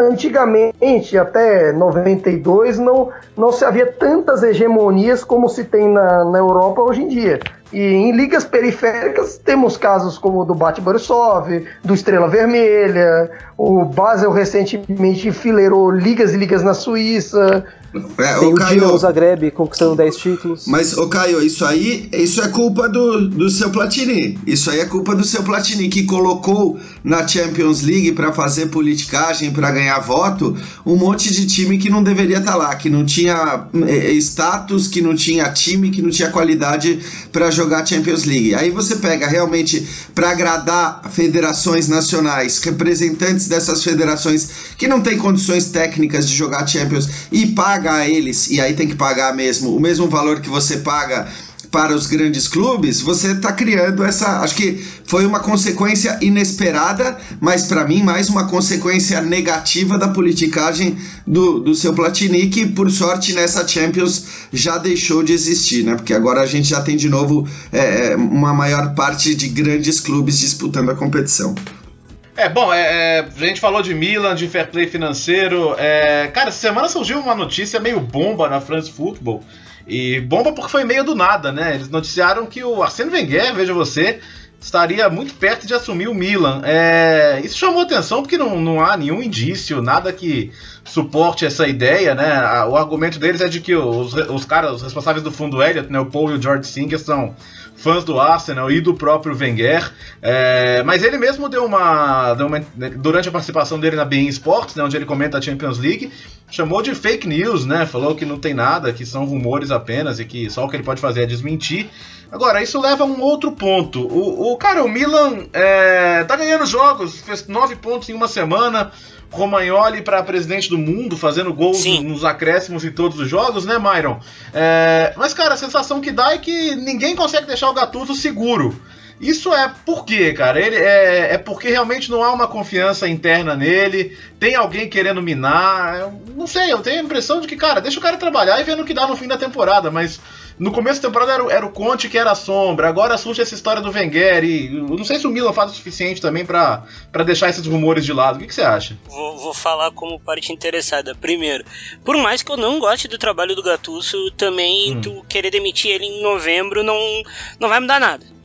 antigamente, até 92, não, não se havia tantas hegemonias como se tem na, na Europa hoje em dia. E em ligas periféricas temos casos como o do Bate Borisov, do Estrela Vermelha, o Basel recentemente enfileirou ligas e ligas na Suíça, é, Tem o, Caio, Zagreb conquistando 10 títulos. Mas, ô Caio, isso aí isso é culpa do, do seu Platini. Isso aí é culpa do seu Platini, que colocou na Champions League para fazer politicagem, para ganhar voto, um monte de time que não deveria estar tá lá, que não tinha é, é, status, que não tinha time, que não tinha qualidade para jogar Champions League. Aí você pega realmente para agradar federações nacionais, representantes dessas federações que não têm condições técnicas de jogar Champions e paga pagar eles, e aí tem que pagar mesmo o mesmo valor que você paga para os grandes clubes, você está criando essa. Acho que foi uma consequência inesperada, mas para mim mais uma consequência negativa da politicagem do, do seu Platini, que por sorte nessa Champions já deixou de existir, né? Porque agora a gente já tem de novo é, é uma maior parte de grandes clubes disputando a competição. É, bom, é, é, a gente falou de Milan, de fair play financeiro. É, cara, essa semana surgiu uma notícia meio bomba na France Football. E bomba porque foi meio do nada, né? Eles noticiaram que o Arsene Wenger, veja você, estaria muito perto de assumir o Milan. É, isso chamou atenção porque não, não há nenhum indício, nada que suporte essa ideia, né? O argumento deles é de que os, os caras, os responsáveis do fundo Elliott, né, o Paul e o George Singer, são fãs do Arsenal e do próprio Wenger. É, mas ele mesmo deu uma, deu uma, Durante a participação dele na Bein Sports, né, onde ele comenta a Champions League, chamou de fake news, né? Falou que não tem nada, que são rumores apenas e que só o que ele pode fazer é desmentir. Agora, isso leva a um outro ponto. O, o cara, o Milan é, tá ganhando jogos, fez nove pontos em uma semana. Romagnoli para presidente do mundo, fazendo gols Sim. nos acréscimos em todos os jogos, né, Myron? É, mas, cara, a sensação que dá é que ninguém consegue deixar o Gattuso seguro. Isso é por quê, cara? Ele é, é porque realmente não há uma confiança interna nele, tem alguém querendo minar. Eu não sei, eu tenho a impressão de que, cara, deixa o cara trabalhar e ver no que dá no fim da temporada, mas no começo da temporada era, era, o Conte que era a sombra, agora surge essa história do Wenger e eu não sei se o Milan faz o suficiente também para deixar esses rumores de lado. O que, que você acha? Vou, vou, falar como parte interessada. Primeiro, por mais que eu não goste do trabalho do Gattuso, também hum. tu querer demitir ele em novembro não, não vai mudar nada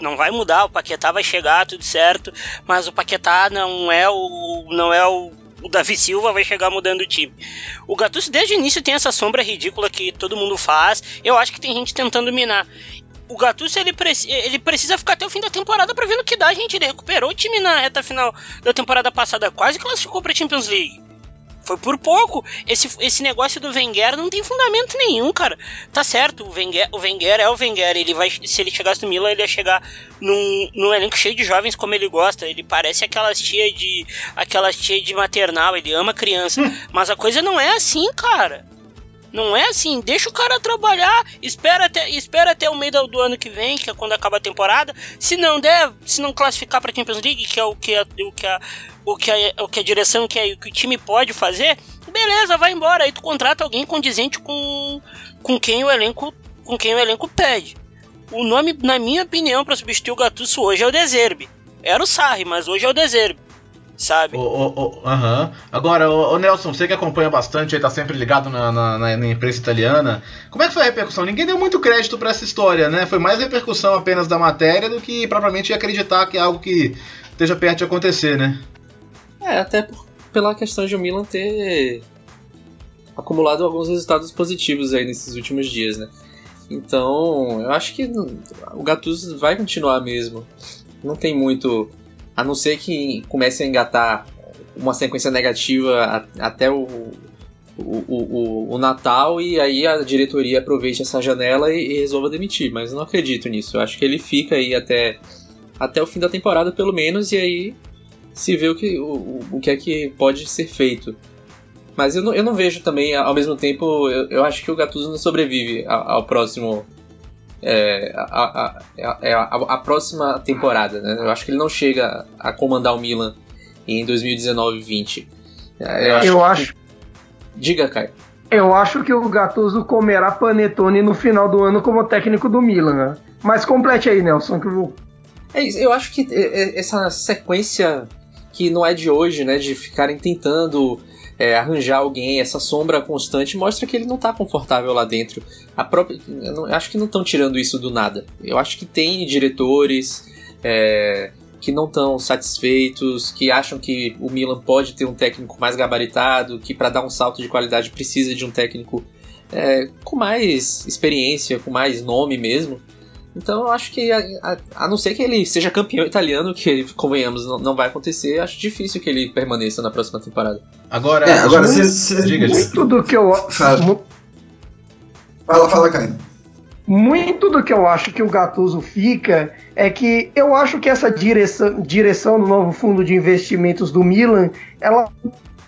não vai mudar, o Paquetá vai chegar, tudo certo, mas o Paquetá não é o não é o, o Davi Silva vai chegar mudando o time. O Gattuso desde o início tem essa sombra ridícula que todo mundo faz. Eu acho que tem gente tentando minar. O Gattuso ele, ele precisa ficar até o fim da temporada para ver no que dá, gente. Ele recuperou o time na reta final da temporada passada, quase classificou para Champions League. Foi por pouco. Esse, esse negócio do Wenger não tem fundamento nenhum, cara. Tá certo, o Wenger, o Wenger é o Wenger. Ele vai, se ele chegasse no Milan, ele ia chegar num, num elenco cheio de jovens como ele gosta. Ele parece aquelas tia de aquelas tia de maternal. Ele ama criança. Hum. Mas a coisa não é assim, cara. Não é assim, deixa o cara trabalhar, espera até, espera até o meio do ano que vem, que é quando acaba a temporada. Se não der, se não classificar para Champions League, que é o que a, o que a, o que a, o que a direção quer, o que o time pode fazer, beleza, vai embora. Aí tu contrata alguém condizente com, com quem o elenco com quem o elenco pede. O nome, na minha opinião, para substituir o Gattuso hoje é o Deserbe. Era o Sarri, mas hoje é o Deserbe sabe? O, o, o. Agora, o, Nelson, você que acompanha bastante, aí tá sempre ligado na, na, na, imprensa italiana, como é que foi a repercussão? Ninguém deu muito crédito para essa história, né? Foi mais repercussão apenas da matéria do que propriamente acreditar que é algo que esteja perto de acontecer, né? É, até por, pela questão de o Milan ter acumulado alguns resultados positivos aí nesses últimos dias, né? Então, eu acho que o Gattuso vai continuar mesmo. Não tem muito a não ser que comece a engatar uma sequência negativa até o, o, o, o, Natal e aí a diretoria aproveite essa janela e, e, resolva demitir. Mas eu não acredito nisso. Eu acho que ele fica aí até, até o fim da temporada, pelo menos, e aí se vê o que, o, o que é que pode ser feito. Mas eu não, eu não vejo também, ao mesmo tempo, eu, eu acho que o Gattuso não sobrevive ao, ao próximo é, a, a, a, a, próxima temporada. Né? Eu acho que ele não chega a comandar o Milan em 2019-20. É, eu acho. Eu acho... Diga, Caio. Eu acho que o Gattuso comerá panetone no final do ano como técnico do Milan. Né? Mas complete aí, Nelson, que eu vou. É isso, eu acho que é, é, essa sequência que não é de hoje, né, de ficarem tentando é, arranjar alguém, essa sombra constante, mostra que ele não está confortável lá dentro. A própria, não, acho que não estão tirando isso do nada. Eu acho que tem diretores é, que não estão satisfeitos, que acham que o Milan pode ter um técnico mais gabaritado, que para dar um salto de qualidade precisa de um técnico é, com mais experiência, com mais nome mesmo. Então eu acho que, a, a, a, não ser que ele seja campeão italiano, que convenhamos, não, não, vai acontecer, acho difícil que ele permaneça na próxima temporada. Agora, é, agora você. Cê... Diga, muito do que eu. Fala, fala, fala Caio. Muito do que eu acho que o Gattuso fica é que eu acho que essa direção, direção do novo fundo de investimentos do Milan, ela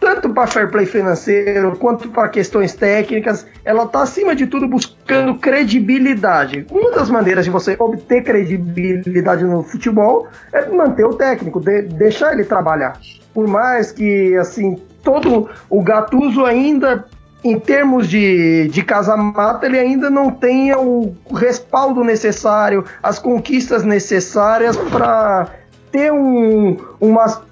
tanto para fair play financeiro quanto para questões técnicas, ela está acima de tudo buscando credibilidade. Uma das maneiras de você obter credibilidade no futebol é manter o técnico, de, deixar ele trabalhar. Por mais que assim todo o Gattuso ainda em termos de, de casa-mata, ele ainda não tenha o respaldo necessário, as conquistas necessárias para ter um, uma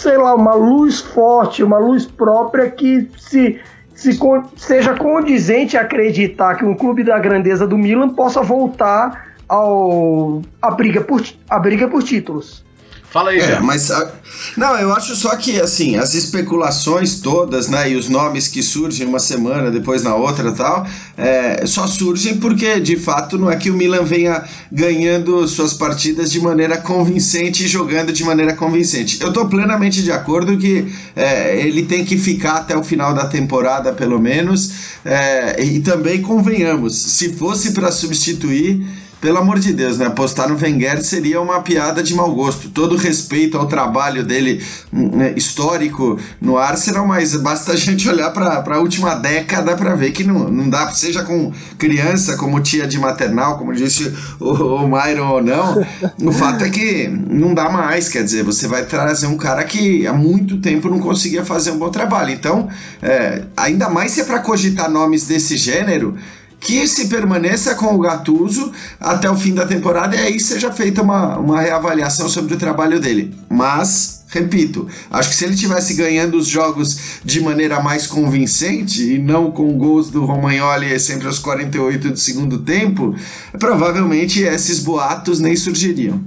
sei lá, uma luz forte, uma luz própria que se, se seja condizente a acreditar que um clube da grandeza do Milan possa voltar ao a briga por a briga por títulos. Fala aí, é, mas a, não, eu acho só que assim as especulações todas, né, e os nomes que surgem uma semana depois na outra, tal, é, só surgem porque de fato não é que o Milan venha ganhando suas partidas de maneira convincente e jogando de maneira convincente. Eu estou plenamente de acordo que é, ele tem que ficar até o final da temporada pelo menos, é, e também convenhamos, se fosse para substituir pelo amor de Deus, né? Apostar no Wenger seria uma piada de mau gosto. Todo respeito ao trabalho dele né, histórico no Arsenal, mas basta a gente olhar para a última década para ver que não, não dá, seja com criança, como tia de maternal, como disse o, o Myron ou não. O fato é que não dá mais, quer dizer, você vai trazer um cara que há muito tempo não conseguia fazer um bom trabalho. Então, é, ainda mais se é para cogitar nomes desse gênero que se permaneça com o Gattuso até o fim da temporada e aí seja feita uma, uma reavaliação sobre o trabalho dele. Mas, repito, acho que se ele tivesse ganhando os jogos de maneira mais convincente e não com gols do Romagnoli sempre aos 48 do segundo tempo, provavelmente esses boatos nem surgiriam.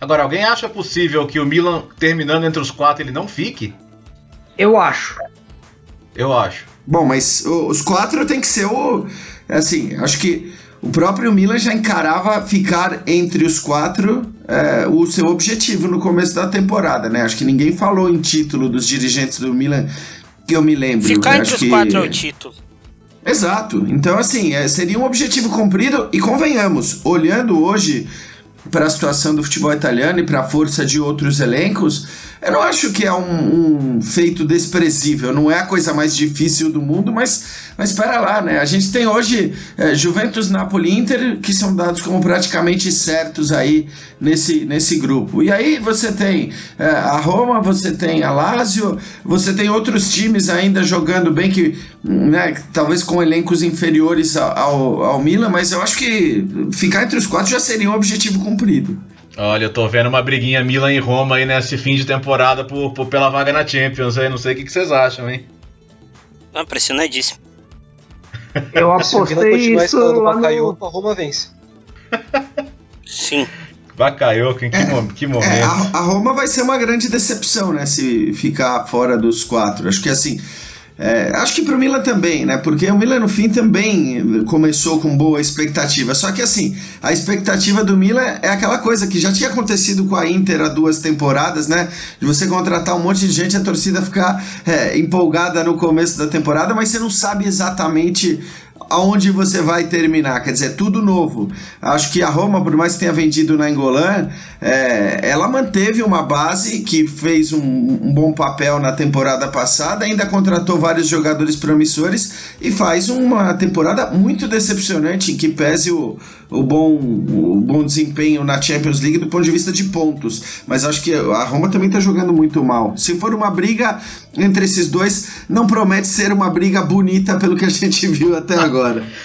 Agora, alguém acha possível que o Milan, terminando entre os quatro, ele não fique? Eu acho. Eu acho. Bom, mas os quatro tem que ser o assim, acho que o próprio Milan já encarava ficar entre os quatro é, o seu objetivo no começo da temporada, né? Acho que ninguém falou em título dos dirigentes do Milan que eu me lembro. Ficar né? entre acho os que... quatro é o título. Exato. Então, assim, é, seria um objetivo cumprido e convenhamos, olhando hoje para a situação do futebol italiano e para a força de outros elencos, eu não acho que é um, um, feito desprezível, não é a coisa mais difícil do mundo, mas, mas lá, né? A gente tem hoje é, Juventus, Napoli Inter, que são dados como praticamente certos aí nesse, nesse grupo. E aí você tem é, a Roma, você tem a Lazio, você tem outros times ainda jogando bem, que né, talvez com elencos inferiores ao, ao Milan, mas eu acho que ficar entre os quatro já seria um objetivo cumprido. Olha, eu tô vendo uma briguinha Milan e Roma aí nesse fim de temporada por, por pela vaga na Champions aí. Não sei o que, que vocês acham, hein? Ah, impressionadíssimo. Eu apostei isso lá no... a Roma vence. Sim. Bakayoko, em que, é, que momento. É, a, a, Roma vai ser uma grande decepção, né? Se ficar fora dos quatro. Acho que assim, é, acho que para o Milan também, né? Porque o Milan no fim também começou com boa expectativa. Só que assim, a expectativa do Milan é aquela coisa que já tinha acontecido com a Inter há duas temporadas, né? De você contratar um monte de gente, a torcida ficar é, empolgada no começo da temporada, mas você não sabe exatamente aonde você vai terminar. Quer dizer, tudo novo. Acho que a Roma, por mais que tenha vendido na Engolan, é, ela manteve uma base que fez um, um, bom papel na temporada passada, ainda contratou vários jogadores promissores e faz uma temporada muito decepcionante em que pese o, o, bom, o bom desempenho na Champions League do ponto de vista de pontos. Mas acho que a Roma também está jogando muito mal. Se for uma briga entre esses dois, não promete ser uma briga bonita pelo que a gente viu até agora.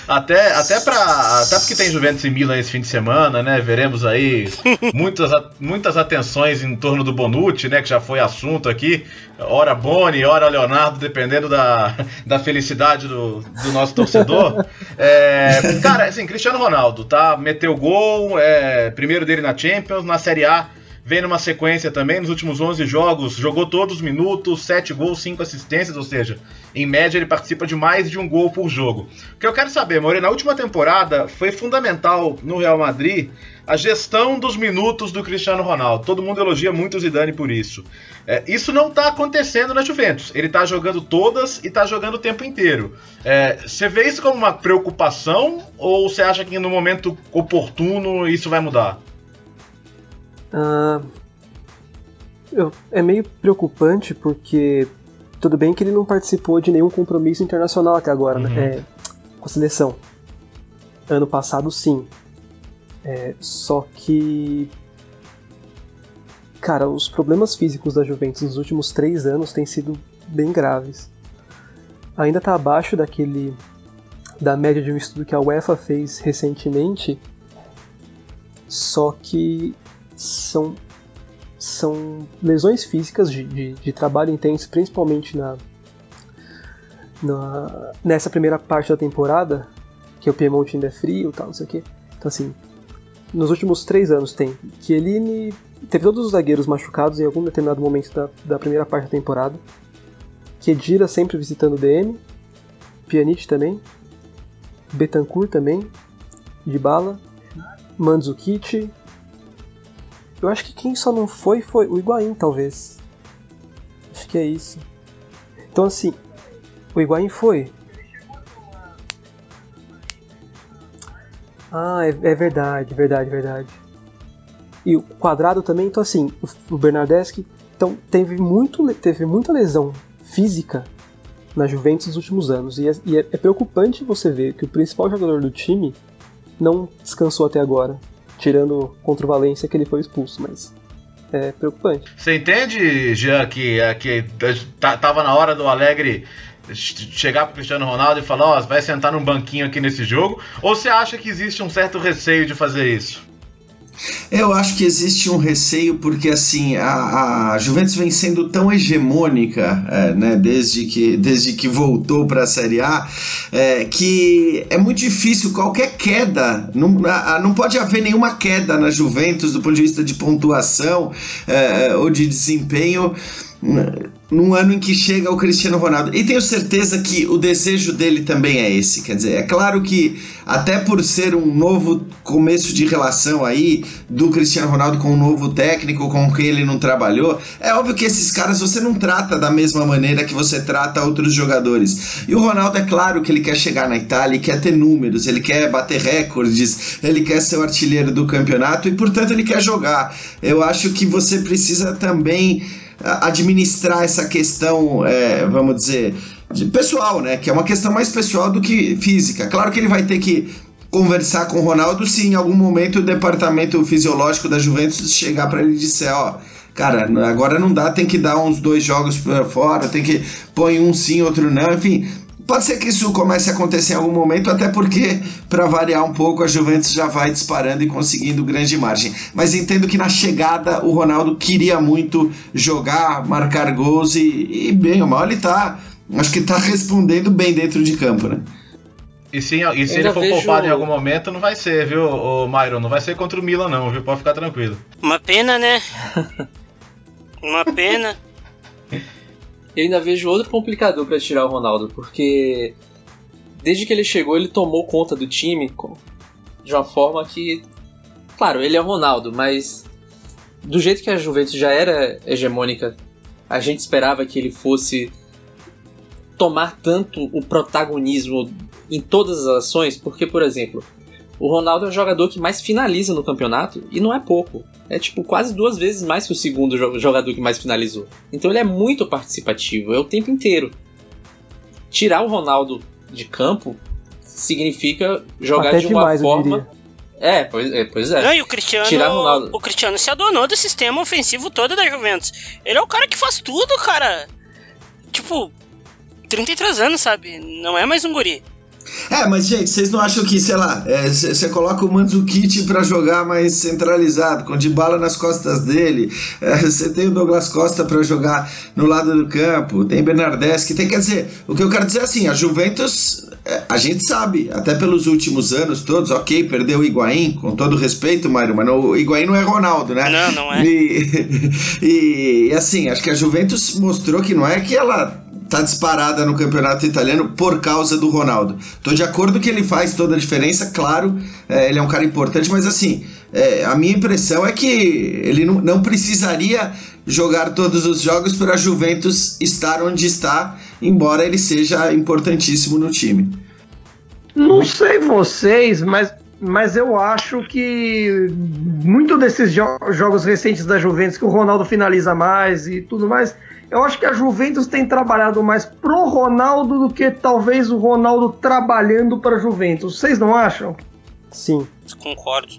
Até, até, pra, até porque tem Juventus e Milan esse fim de semana, né? Veremos aí muitas, muitas atenções em torno do Bonucci, né? Que já foi assunto aqui. Ora Boni, ora Leonardo, dependendo da, da felicidade do, do nosso torcedor. É, cara, assim, Cristiano Ronaldo, tá? Meteu gol, é, primeiro dele na Champions, na Série A vem numa sequência também, nos últimos 11 jogos, jogou todos os minutos, 7 gols, 5 assistências, ou seja, em média ele participa de mais de um gol por jogo. O que eu quero saber, Moreira, na última temporada foi fundamental no Real Madrid a gestão dos minutos do Cristiano Ronaldo. Todo mundo elogia muito o Zidane por isso. É, isso não está acontecendo na Juventus. Ele está jogando todas e está jogando o tempo inteiro. É, você vê isso como uma preocupação ou você acha que no momento oportuno isso vai mudar? Uh, eu, é meio preocupante porque tudo bem que ele não participou de nenhum compromisso internacional até agora, né? uhum. né? É, com a seleção. Ano passado, sim. É, só que. Cara, os problemas físicos da Juventus nos últimos três anos têm sido bem graves. Ainda está abaixo daquele. da média de um estudo que a UEFA fez recentemente. Só que são, são lesões físicas de, de, de trabalho intenso, principalmente na, na, nessa primeira parte da temporada, que o Piemonte ainda é frio e tal, não sei o quê. Então, assim, nos últimos três anos tem. Chiellini teve todos os zagueiros machucados em algum determinado momento da, da primeira parte da temporada. Kedira sempre visitando o DM. Pjanic também. Betancourt também. De bala. Mandzukic. Eu acho que quem só não foi foi o Higuaín, talvez. Acho que é isso. Então assim, o Higuaín foi. Ah, é, é verdade, verdade, verdade. E o quadrado também, então assim, o, o Bernardeschi então, teve, muito, teve muita lesão física na Juventus nos últimos anos. E, é, e é, é preocupante você ver que o principal jogador do time não descansou até agora. Tirando contra o Valência que ele foi expulso, mas é preocupante. Você entende, Jean, que, que tava na hora do Alegre chegar pro Cristiano Ronaldo e falar, ó, oh, vai sentar num banquinho aqui nesse jogo? Ou você acha que existe um certo receio de fazer isso? Eu acho que existe um receio porque assim a, a Juventus vem sendo tão hegemônica, é, né, desde que desde que voltou para a Série A, é, que é muito difícil qualquer queda, não, a, não pode haver nenhuma queda na Juventus do ponto de vista de pontuação é, ou de desempenho num ano em que chega o Cristiano Ronaldo. E tenho certeza que o desejo dele também é esse. Quer dizer, é claro que, até por ser um novo começo de relação aí do Cristiano Ronaldo com um novo técnico com quem ele não trabalhou, é óbvio que esses caras você não trata da mesma maneira que você trata outros jogadores. E o Ronaldo, é claro que ele quer chegar na Itália, ele quer ter números, ele quer bater recordes, ele quer ser o artilheiro do campeonato e, portanto, ele quer jogar. Eu acho que você precisa também administrar essa questão, é, vamos dizer, pessoal, né? Que é uma questão mais pessoal do que física. Claro que ele vai ter que conversar com o Ronaldo se em algum momento o departamento fisiológico da Juventus chegar para ele e disser, ó, cara, agora não dá, tem que dar uns dois jogos para fora, tem que põe um sim, outro não, enfim, Pode ser que isso comece a acontecer em algum momento, até porque, para variar um pouco, a Juventus já vai disparando e conseguindo grande margem. Mas entendo que na chegada o Ronaldo queria muito jogar, marcar gols e, e bem ou mal ele tá. Acho que tá respondendo bem dentro de campo, né? E se, e se ele for vejo... poupado em algum momento, não vai ser, viu, o Myron? Não vai ser contra o Milan, não, viu? Pode ficar tranquilo. Uma pena, né? Uma pena. eu ainda vejo outro complicador para tirar o Ronaldo, porque desde que ele chegou, ele tomou conta do time de uma forma que. Claro, ele é o Ronaldo, mas do jeito que a Juventus já era hegemônica, a gente esperava que ele fosse tomar tanto o protagonismo em todas as ações, porque, por exemplo, o Ronaldo é o jogador que mais finaliza no campeonato e não é pouco. É tipo quase duas vezes mais que o segundo jogador que mais finalizou. Então ele é muito participativo, é o tempo inteiro. Tirar o Ronaldo de campo significa jogar Até de uma demais, forma. É pois, é, pois é. Não, e o Cristiano, Tirar o, Ronaldo... o Cristiano se adonou do sistema ofensivo todo da Juventus. Ele é o cara que faz tudo, cara. Tipo, 33 anos, sabe? Não é mais um guri. É, mas gente, vocês não acham que, sei lá, você é, coloca o Mandzukic para jogar mais centralizado, com de bala nas costas dele, você é, tem o Douglas Costa para jogar no lado do campo, tem Bernardeschi, tem, quer dizer, o que eu quero dizer é assim, a Juventus, é, a gente sabe, até pelos últimos anos todos, ok, perdeu o Higuaín, com todo respeito, Mário, mas o Higuaín não é Ronaldo, né? Não, não é. E, e, e assim, acho que a Juventus mostrou que não é que ela tá disparada no campeonato italiano por causa do Ronaldo. Tô de acordo que ele faz toda a diferença, claro, é, ele é um cara importante, mas assim, é, a minha impressão é que ele não, não precisaria jogar todos os jogos para a Juventus estar onde está, embora ele seja importantíssimo no time. Não sei vocês, mas mas eu acho que muito desses jo jogos recentes da Juventus que o Ronaldo finaliza mais e tudo mais, eu acho que a Juventus tem trabalhado mais pro Ronaldo do que talvez o Ronaldo trabalhando para a Juventus. Vocês não acham? Sim. Concordo.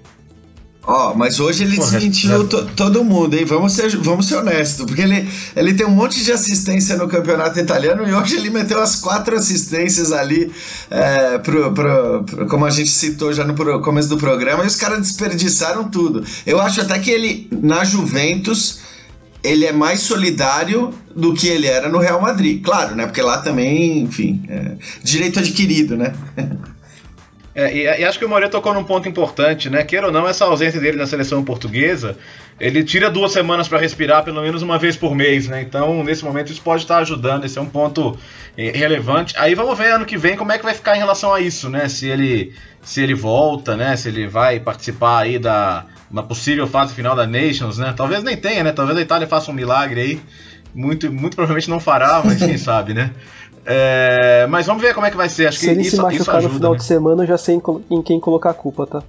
Ó, oh, mas hoje ele desmentiu to, todo mundo, hein? Vamos ser, vamos ser honestos, porque ele, ele tem um monte de assistência no campeonato italiano e hoje ele meteu as quatro assistências ali, é, pro, pro, pro, como a gente citou já no pro, começo do programa, e os caras desperdiçaram tudo. Eu acho até que ele, na Juventus, ele é mais solidário do que ele era no Real Madrid. Claro, né? Porque lá também, enfim, é direito adquirido, né? É, e, e, acho que o Moreira tocou num ponto importante, né? Queira ou não, essa ausência dele na seleção portuguesa, ele tira duas semanas para respirar pelo menos uma vez por mês, né? Então, nesse momento, isso pode estar ajudando, esse é um ponto é, relevante. Aí vamos ver ano que vem como é que vai ficar em relação a isso, né? Se ele, se ele volta, né? Se ele vai participar aí da uma possível fase final da Nations, né? Talvez nem tenha, né? Talvez a Itália faça um milagre aí. Muito, muito provavelmente não fará, mas quem sabe, né? É, mas vamos ver como é que vai ser. Acho se que ele isso, se machucar no final né? de semana, eu já sei em quem colocar a culpa, tá?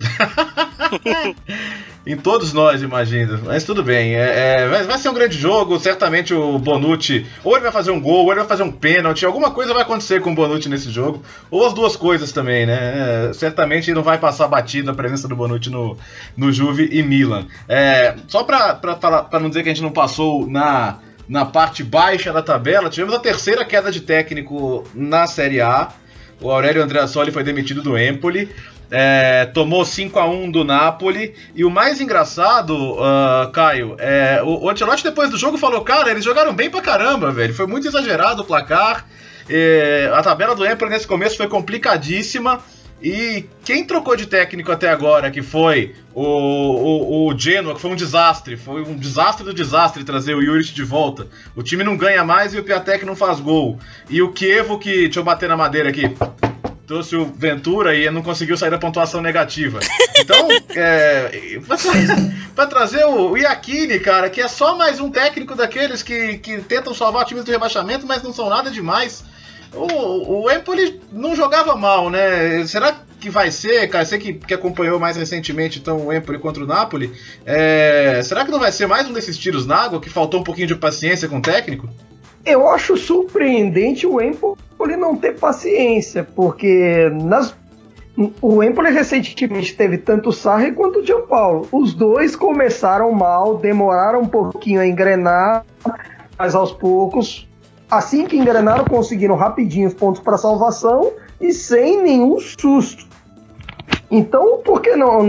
em todos nós, imagino. Mas tudo bem. É, é, vai, ser um grande jogo. Certamente o Bonucci, ou ele vai fazer um gol, ou ele vai fazer um pênalti. Alguma coisa vai acontecer com o Bonucci nesse jogo. Ou as duas coisas também, né? É, certamente não vai passar batida a presença do Bonucci no, no Juve e Milan. É, só pra não dizer que a gente não passou na na parte baixa da tabela, tivemos a terceira queda de técnico na Série A. O Aurélio Andreassoli foi demitido do Empoli. É, tomou 5 a 1 do Napoli. E o mais engraçado, uh, Caio, é, o, o Ancelotti depois do jogo falou: Cara, eles jogaram bem pra caramba, velho. Foi muito exagerado o placar. É, a tabela do Empoli nesse começo foi complicadíssima. E quem trocou de técnico até agora, que foi o, o, o Genoa, que foi um desastre, foi um desastre do desastre trazer o Juric de volta. O time não ganha mais e o Piatek não faz gol. E o Kievo, que. Deixa eu bater na madeira aqui. Trouxe o Ventura e não conseguiu sair da pontuação negativa. Então, é, trazer, o Iacchini, cara, que é só mais um técnico daqueles que, que tentam salvar times do rebaixamento, mas não são nada demais. O, o Empoli não jogava mal, né? Será que vai ser, cara? Você que, que acompanhou mais recentemente então, o Empoli contra o Napoli, é, será que não vai ser mais um desses tiros na água que faltou um pouquinho de paciência com o técnico? Eu acho surpreendente o Empoli não ter paciência, porque nas, o Empoli recentemente teve tanto o Sarri quanto o Gianpaulo. Os dois começaram mal, demoraram um pouquinho a engrenar, mas aos poucos Assim que engrenaram, conseguiram rapidinho os pontos para salvação e sem nenhum susto. Então, por que não,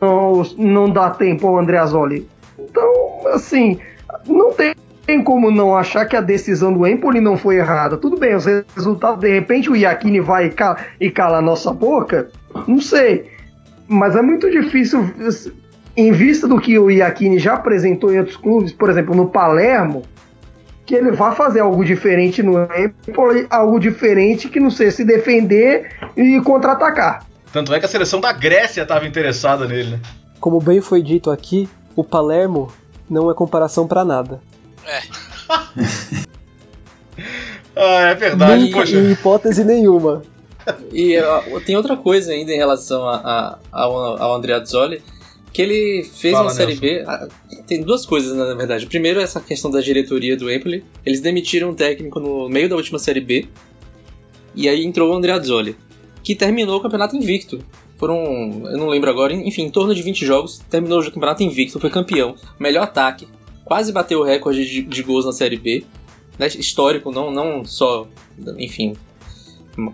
não, não dá tempo ao Andreazzoli? Então, assim, não tem como não achar que a decisão do Empoli não foi errada. Tudo bem, os resultados, de repente o Iacchini vai e cala, e cala a nossa boca? Não sei. Mas é muito difícil, em vista do que o Iacchini já apresentou em outros clubes, por exemplo, no Palermo, que ele vá fazer algo diferente no Empoli, algo diferente que não seja se defender e contra-atacar. Tanto é que a seleção da Grécia estava interessada nele, né? Como bem foi dito aqui, o Palermo não é comparação para nada. É. ah, é verdade, Nem, poxa. Em hipótese nenhuma. E uh, tem outra coisa ainda em relação a, a, ao, ao Andrea Zoli, que ele fez Fala, uma Série B. Ah, tem duas coisas, na verdade. Primeiro, essa questão da diretoria do Empoli. Eles demitiram um técnico no meio da última Série B. E aí entrou o Andrea Azzoli, que terminou o campeonato invicto. Foram, eu não lembro agora, enfim, em torno de 20 jogos. Terminou o campeonato invicto, foi campeão. Melhor ataque. Quase bateu o recorde de, de gols na Série B. Né, histórico, não, não só, enfim,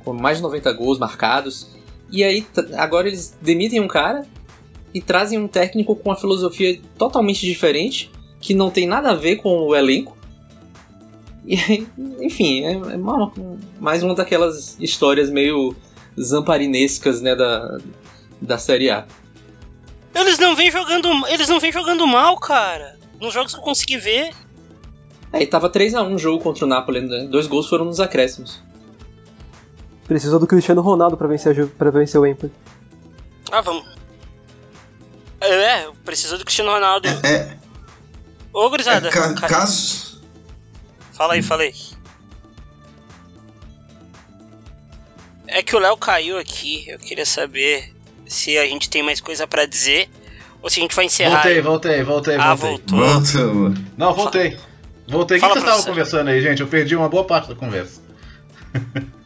com mais de 90 gols marcados. E aí, agora eles demitem um cara e trazem um técnico com uma filosofia totalmente diferente, que não tem nada a ver com o elenco. E, enfim, é, é uma, mais uma daquelas histórias meio zamparinescas né, da, da Série A. Eles não vêm jogando, eles não vêm jogando mal, cara. Nos jogos que eu consegui ver. É, e tava 3 a 1 o jogo contra o Napoli, né? Dois gols foram nos acréscimos. Precisou do Cristiano Ronaldo para vencer, pra vencer o Empoli. Ah, vamos. É, precisou do Cristiano Ronaldo. É. é Ô, gurizada. É, ca caso. Fala aí, fala aí. É que o Léo caiu aqui. Eu queria saber se a gente tem mais coisa para dizer ou se a gente vai encerrar. Voltei, voltei, voltei, ah, voltei. voltou. Voltou. Não, voltei. Voltei. O que, que vocês estavam conversando aí, gente? Eu perdi uma boa parte da conversa.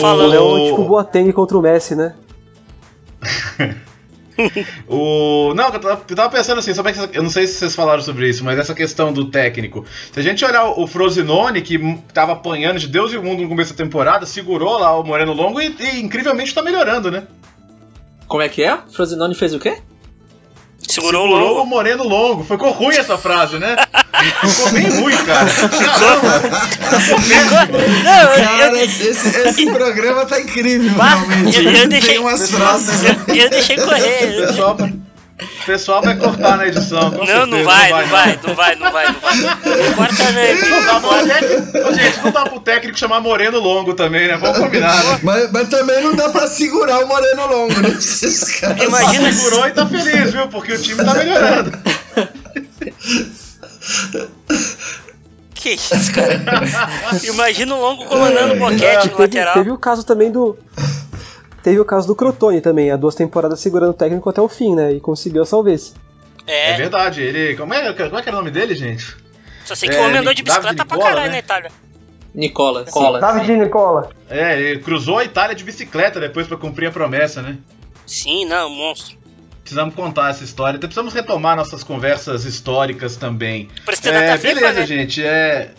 Fala, o Léo, tipo Boateng contra o Messi, né? o... Não, eu tava pensando assim, sabe eu não sei se vocês falaram sobre isso, mas essa questão do técnico. Se a gente olhar o Frosinone, que tava apanhando de Deus e o mundo no começo da temporada, segurou lá o Moreno Longo e, e incrivelmente tá melhorando, né? Como é que é? Frosinone fez o quê? Segurou, Segurou o, o Moreno Longo. Ficou ruim essa frase, né? Ficou bem ruim, cara. Caramba! Ficou Não, cara, eu, esse, esse programa tá incrível, realmente. Eu, eu deixei, Tem umas frases. Eu, eu deixei correr. Pessoal, o pessoal vai cortar na edição. não, certeza, não, vai, não, vai, não vai, não vai, não vai, não vai. Não corta dá pro Gente, não dá pro técnico chamar Moreno Longo também, né? Vamos combinar. Né? Mas, mas também não dá pra segurar o Moreno Longo, né? Imagina. Segurou e tá feliz, viu? Porque o time tá melhorando. Que isso, cara? Imagina o Longo comandando o boquete é, no teve, lateral. Teve o caso também do Teve o caso do Crotone também, há duas temporadas segurando o técnico até o fim, né? E conseguiu a salvez. É. é verdade, ele. Como é, como é que era o nome dele, gente? Só sei que é, o homem andou de bicicleta Nicola, pra caralho né? na Itália. Nicola. Nicola. David Nicola. É, ele cruzou a Itália de bicicleta depois para cumprir a promessa, né? Sim, não, monstro. Precisamos contar essa história. Então precisamos retomar nossas conversas históricas também. É, beleza, né? gente. É,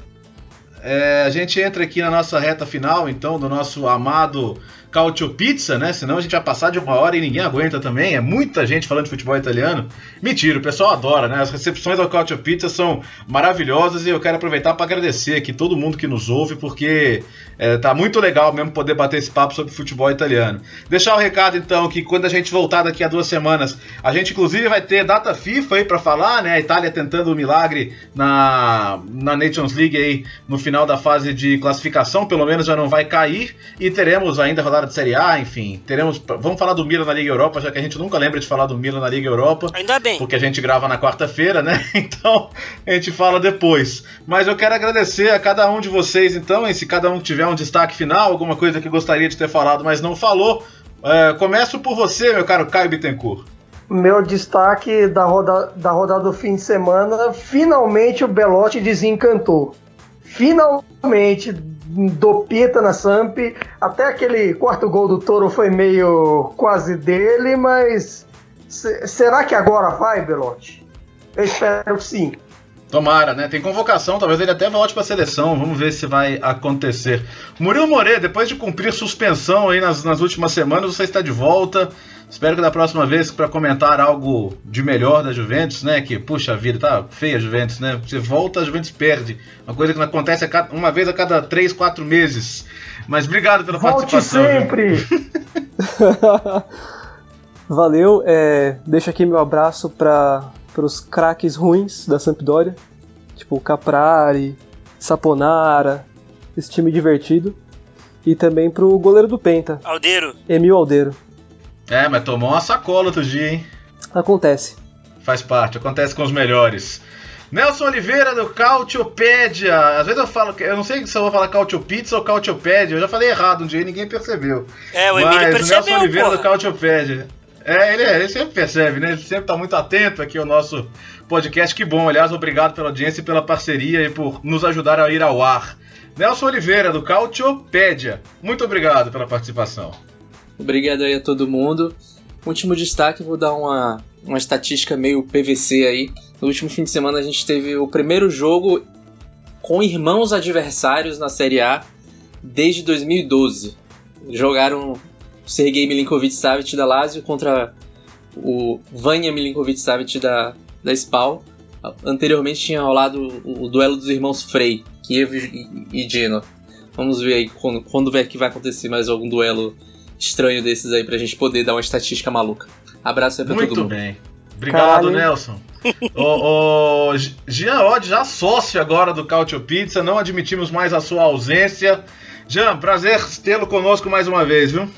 é, a gente entra aqui na nossa reta final, então, do nosso amado Cautio Pizza, né? Senão a gente vai passar de uma hora e ninguém aguenta também. É muita gente falando de futebol italiano. Mentira, o pessoal adora, né? As recepções ao Cautio Pizza são maravilhosas e eu quero aproveitar para agradecer aqui todo mundo que nos ouve, porque é, tá muito legal mesmo poder bater esse papo sobre futebol italiano. Deixar o recado então que quando a gente voltar daqui a duas semanas, a gente inclusive vai ter data FIFA aí para falar, né? A Itália tentando o um milagre na, na Nations League aí no final da fase de classificação, pelo menos já não vai cair e teremos ainda rodada de Série A, enfim, teremos. Vamos falar do Milan na Liga Europa, já que a gente nunca lembra de falar do Milan na Liga Europa. Ainda bem. Porque a gente grava na quarta-feira, né? Então a gente fala depois. Mas eu quero agradecer a cada um de vocês, então, e se cada um tiver um destaque final, alguma coisa que gostaria de ter falado, mas não falou, é, começo por você, meu caro Caio Bittencourt. Meu destaque da, roda, da rodada do fim de semana, finalmente o Belotti desencantou. Finalmente, do Pita na Samp. Até aquele quarto gol do Toro foi meio quase dele, mas será que agora vai, Belotti? Eu espero que sim. Tomara, né? Tem convocação, talvez ele até volte para a seleção. Vamos ver se vai acontecer. Murilo Moreira, depois de cumprir suspensão aí nas, nas últimas semanas, você está de volta. Espero que da próxima vez para comentar algo de melhor da Juventus, né? Que puxa vida, tá feia a Juventus, né? Você volta, a Juventus perde. Uma coisa que não acontece uma vez a cada 3, 4 meses. Mas obrigado pela Volte participação. sempre! Valeu, é, deixo aqui meu abraço para os craques ruins da Sampdoria, tipo Caprari, Saponara, esse time divertido. E também pro goleiro do Penta. Aldeiro. Emil Aldeiro. É, mas tomou uma sacola outro dia, hein? Acontece. Faz parte, acontece com os melhores. Nelson Oliveira do Cautiopédia. Às vezes eu falo, eu não sei se eu vou falar Cautiopizza ou Cautiopédia. Eu já falei errado um dia e ninguém percebeu. É, o Emílio Mas percebeu, Nelson Oliveira porra. do Cautiopédia. É ele, é, ele sempre percebe, né? Ele sempre tá muito atento aqui ao nosso podcast. Que bom, aliás, obrigado pela audiência e pela parceria e por nos ajudar a ir ao ar. Nelson Oliveira do Cautiopédia. Muito obrigado pela participação. Obrigado aí a todo mundo. Último destaque, vou dar uma, uma estatística meio PVC aí. No último fim de semana a gente teve o primeiro jogo com irmãos adversários na Série A desde 2012. Jogaram o Sergei Milinkovic-Savic da Lazio contra o Vanya Milinkovic-Savic da, da SPAL. Anteriormente tinha rolado o, duelo dos irmãos Frey, Kiev e, e Genoa. Vamos ver aí quando, quando ver que vai acontecer mais algum duelo estranho desses aí pra gente poder dar uma estatística maluca. Abraço aí pra Muito todo mundo. Muito bem. Obrigado, Caralho. Nelson. o, o Jean Odd, já sócio agora do Cautio Pizza, não admitimos mais a sua ausência. Jean, prazer tê-lo conosco mais uma vez, viu?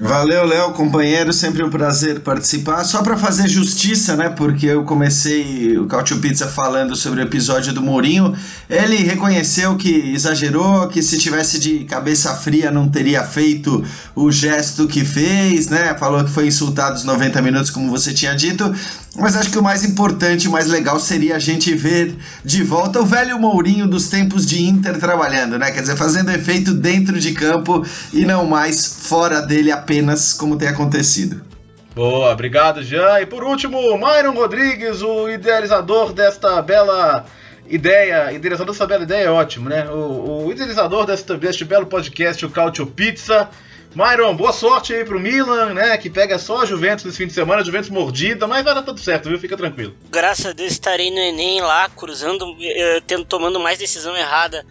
Valeu, Léo, companheiro, sempre um prazer participar. Só para fazer justiça, né? Porque eu comecei o Cautio Pizza falando sobre o episódio do Mourinho. Ele reconheceu que exagerou, que se tivesse de cabeça fria não teria feito o gesto que fez, né? Falou que foi insultado os 90 minutos, como você tinha dito. Mas acho que o mais importante, o mais legal seria a gente ver de volta o velho Mourinho dos tempos de Inter trabalhando, né? Quer dizer, fazendo efeito dentro de campo e não mais fora dele apenas como tem acontecido. Boa, obrigado, Jean. E por último, Myron Rodrigues, o idealizador desta bela ideia. Idealizador dessa bela ideia é ótimo, né? O, o idealizador deste, deste belo podcast, o Cautio Pizza. Myron, boa sorte aí pro Milan, né? Que pega só a Juventus nesse fim de semana, a Juventus mordida, mas vai dar tudo certo, viu? Fica tranquilo. Graças a Deus estarei no Enem lá, cruzando, eh, tendo, tomando mais decisão errada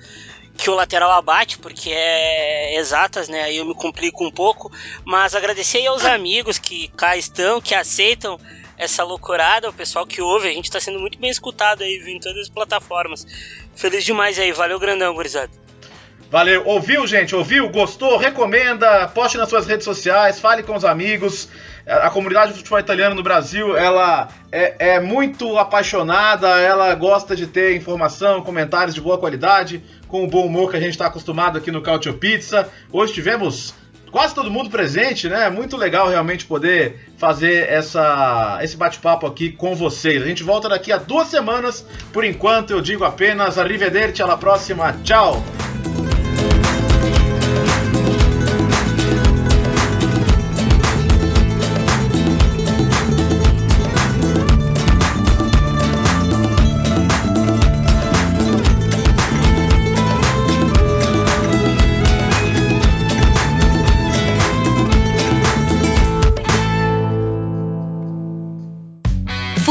que o lateral abate, porque é exatas, né? Aí eu me complico um pouco. Mas agradecer aí aos amigos que cá estão, que aceitam essa loucurada, o pessoal que ouve, a gente tá sendo muito bem escutado aí em todas as plataformas. Feliz demais aí, valeu grandão, gurizada. Valeu, ouviu, gente? Ouviu? Gostou? Recomenda, poste nas suas redes sociais, fale com os amigos. A comunidade do futebol italiano no Brasil, ela é, é muito apaixonada, ela gosta de ter informação, comentários de boa qualidade, com o bom humor que a gente está acostumado aqui no Cautio Pizza. Hoje tivemos quase todo mundo presente, né? Muito legal realmente poder fazer essa, esse bate-papo aqui com vocês. A gente volta daqui a duas semanas. Por enquanto, eu digo apenas arrivederci, alla próxima, tchau!